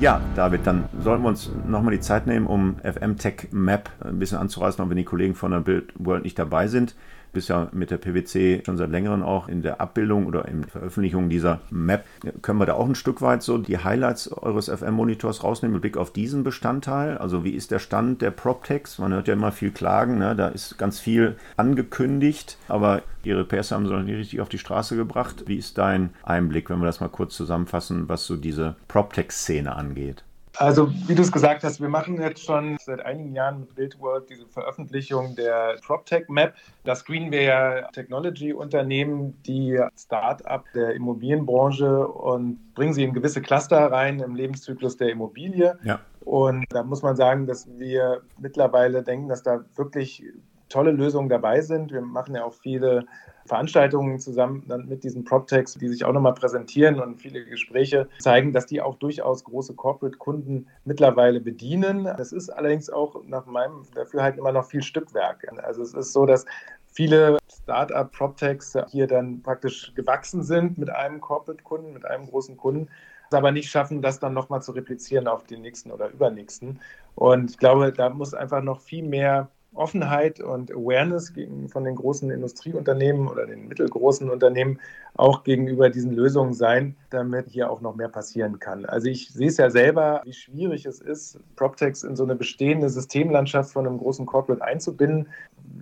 Ja, David, dann sollten wir uns nochmal die Zeit nehmen, um FM Tech Map ein bisschen anzureißen, auch wenn die Kollegen von der Build World nicht dabei sind bist ja mit der PwC schon seit längerem auch in der Abbildung oder in der Veröffentlichung dieser Map. Können wir da auch ein Stück weit so die Highlights eures FM-Monitors rausnehmen mit Blick auf diesen Bestandteil? Also wie ist der Stand der PropTechs? Man hört ja immer viel Klagen, ne? da ist ganz viel angekündigt, aber ihre PS haben sie noch nicht richtig auf die Straße gebracht. Wie ist dein Einblick, wenn wir das mal kurz zusammenfassen, was so diese PropTech-Szene angeht? Also, wie du es gesagt hast, wir machen jetzt schon seit einigen Jahren mit BuildWorld diese Veröffentlichung der PropTech Map. Da screenen wir ja Technology-Unternehmen, die Start-up der Immobilienbranche und bringen sie in gewisse Cluster rein im Lebenszyklus der Immobilie. Ja. Und da muss man sagen, dass wir mittlerweile denken, dass da wirklich tolle Lösungen dabei sind. Wir machen ja auch viele Veranstaltungen zusammen mit diesen PropTechs, die sich auch nochmal präsentieren und viele Gespräche zeigen, dass die auch durchaus große Corporate-Kunden mittlerweile bedienen. Es ist allerdings auch nach meinem Dafürhalten immer noch viel Stückwerk. Also es ist so, dass viele Startup PropTechs hier dann praktisch gewachsen sind mit einem Corporate-Kunden, mit einem großen Kunden, aber nicht schaffen, das dann nochmal zu replizieren auf den nächsten oder übernächsten. Und ich glaube, da muss einfach noch viel mehr Offenheit und Awareness von den großen Industrieunternehmen oder den mittelgroßen Unternehmen auch gegenüber diesen Lösungen sein, damit hier auch noch mehr passieren kann. Also ich sehe es ja selber, wie schwierig es ist, PropTechs in so eine bestehende Systemlandschaft von einem großen Corporate einzubinden.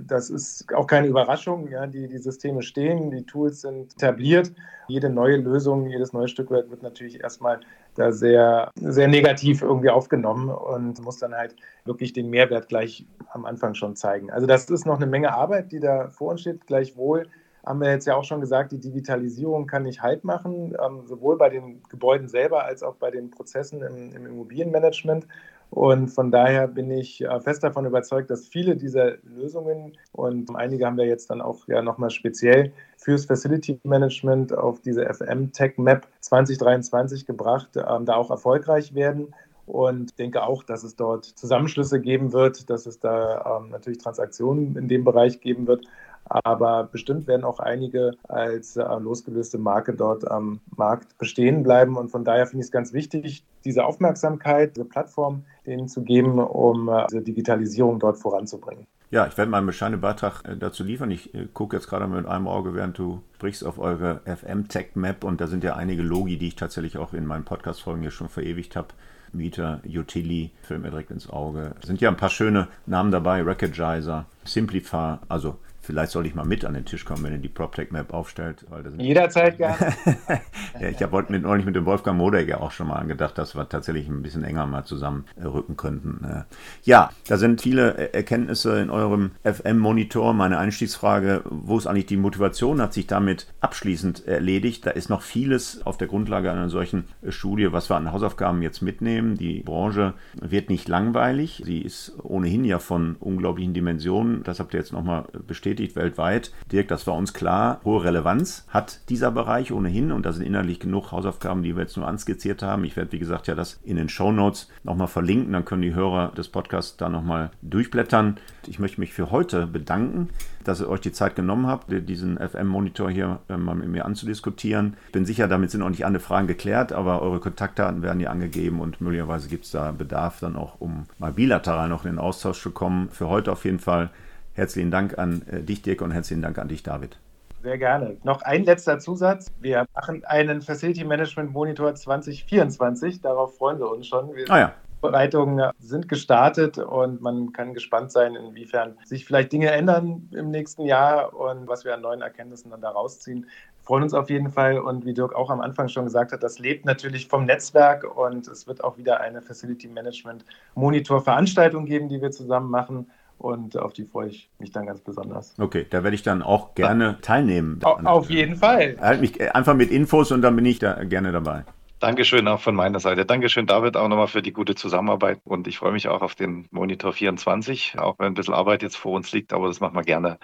Das ist auch keine Überraschung. Ja, die, die Systeme stehen, die Tools sind etabliert. Jede neue Lösung, jedes neue Stückwerk wird natürlich erstmal da sehr, sehr negativ irgendwie aufgenommen und muss dann halt wirklich den Mehrwert gleich am Anfang schon zeigen. Also das ist noch eine Menge Arbeit, die da vor uns steht. Gleichwohl haben wir jetzt ja auch schon gesagt, die Digitalisierung kann nicht Halt machen, ähm, sowohl bei den Gebäuden selber als auch bei den Prozessen im, im Immobilienmanagement. Und von daher bin ich äh, fest davon überzeugt, dass viele dieser Lösungen und einige haben wir jetzt dann auch ja nochmal speziell fürs Facility Management auf diese FM Tech Map 2023 gebracht, ähm, da auch erfolgreich werden und denke auch, dass es dort Zusammenschlüsse geben wird, dass es da ähm, natürlich Transaktionen in dem Bereich geben wird. Aber bestimmt werden auch einige als äh, losgelöste Marke dort am Markt bestehen bleiben. Und von daher finde ich es ganz wichtig, diese Aufmerksamkeit, diese Plattform denen zu geben, um äh, diese Digitalisierung dort voranzubringen. Ja, ich werde mal einen bescheidenen Beitrag äh, dazu liefern. Ich äh, gucke jetzt gerade mit einem Auge, während du sprichst, auf eure FM Tech Map und da sind ja einige Logi, die ich tatsächlich auch in meinen Podcast-Folgen hier schon verewigt habe. Mieter, Utili, fällt mir direkt ins Auge. Sind ja ein paar schöne Namen dabei, Recognizer, Simplify, also Vielleicht soll ich mal mit an den Tisch kommen, wenn ihr die PropTech-Map aufstellt. Jederzeit gerne. *laughs* ja, ich habe heute mit, neulich mit dem Wolfgang Modegger auch schon mal angedacht, dass wir tatsächlich ein bisschen enger mal zusammenrücken könnten. Ne? Ja, da sind viele Erkenntnisse in eurem FM-Monitor. Meine Einstiegsfrage, wo ist eigentlich die Motivation, hat sich damit abschließend erledigt. Da ist noch vieles auf der Grundlage einer solchen Studie, was wir an Hausaufgaben jetzt mitnehmen. Die Branche wird nicht langweilig. Sie ist ohnehin ja von unglaublichen Dimensionen. Das habt ihr jetzt nochmal bestätigt bestätigt weltweit. Dirk, das war uns klar. Hohe Relevanz hat dieser Bereich ohnehin und da sind innerlich genug Hausaufgaben, die wir jetzt nur anskizziert haben. Ich werde, wie gesagt, ja das in den Show Notes nochmal verlinken. Dann können die Hörer des Podcasts da nochmal durchblättern. Ich möchte mich für heute bedanken, dass ihr euch die Zeit genommen habt, diesen FM-Monitor hier äh, mal mit mir anzudiskutieren. Ich bin sicher, damit sind auch nicht alle Fragen geklärt, aber eure Kontaktdaten werden ja angegeben und möglicherweise gibt es da Bedarf dann auch, um mal bilateral noch in den Austausch zu kommen. Für heute auf jeden Fall Herzlichen Dank an äh, dich, Dirk, und herzlichen Dank an dich, David. Sehr gerne. Noch ein letzter Zusatz. Wir machen einen Facility Management Monitor 2024. Darauf freuen wir uns schon. Wir ah ja. Vorbereitungen sind gestartet und man kann gespannt sein, inwiefern sich vielleicht Dinge ändern im nächsten Jahr und was wir an neuen Erkenntnissen dann da rausziehen. Wir freuen uns auf jeden Fall und wie Dirk auch am Anfang schon gesagt hat, das lebt natürlich vom Netzwerk und es wird auch wieder eine Facility Management Monitor Veranstaltung geben, die wir zusammen machen und auf die freue ich mich dann ganz besonders. Okay, da werde ich dann auch gerne teilnehmen. Auf jeden Fall. Halt mich einfach mit Infos und dann bin ich da gerne dabei. Dankeschön auch von meiner Seite. Dankeschön, David, auch nochmal für die gute Zusammenarbeit. Und ich freue mich auch auf den Monitor 24, auch wenn ein bisschen Arbeit jetzt vor uns liegt, aber das machen wir gerne.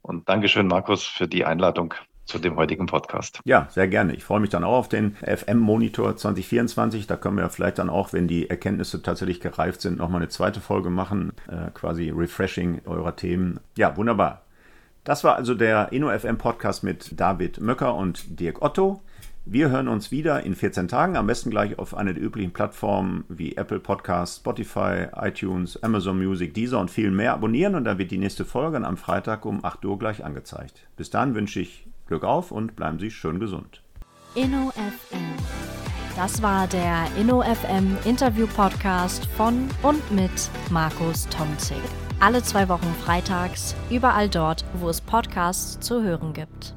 Und Dankeschön, Markus, für die Einladung zu dem heutigen Podcast. Ja, sehr gerne. Ich freue mich dann auch auf den FM-Monitor 2024. Da können wir vielleicht dann auch, wenn die Erkenntnisse tatsächlich gereift sind, nochmal eine zweite Folge machen, äh, quasi Refreshing eurer Themen. Ja, wunderbar. Das war also der InnoFM Podcast mit David Möcker und Dirk Otto. Wir hören uns wieder in 14 Tagen, am besten gleich auf einer der üblichen Plattformen wie Apple Podcasts, Spotify, iTunes, Amazon Music, Deezer und viel mehr abonnieren und dann wird die nächste Folge am Freitag um 8 Uhr gleich angezeigt. Bis dann wünsche ich Glück auf und bleiben Sie schön gesund. InnoFM. Das war der InnoFM Interview Podcast von und mit Markus Tomzig. Alle zwei Wochen freitags, überall dort, wo es Podcasts zu hören gibt.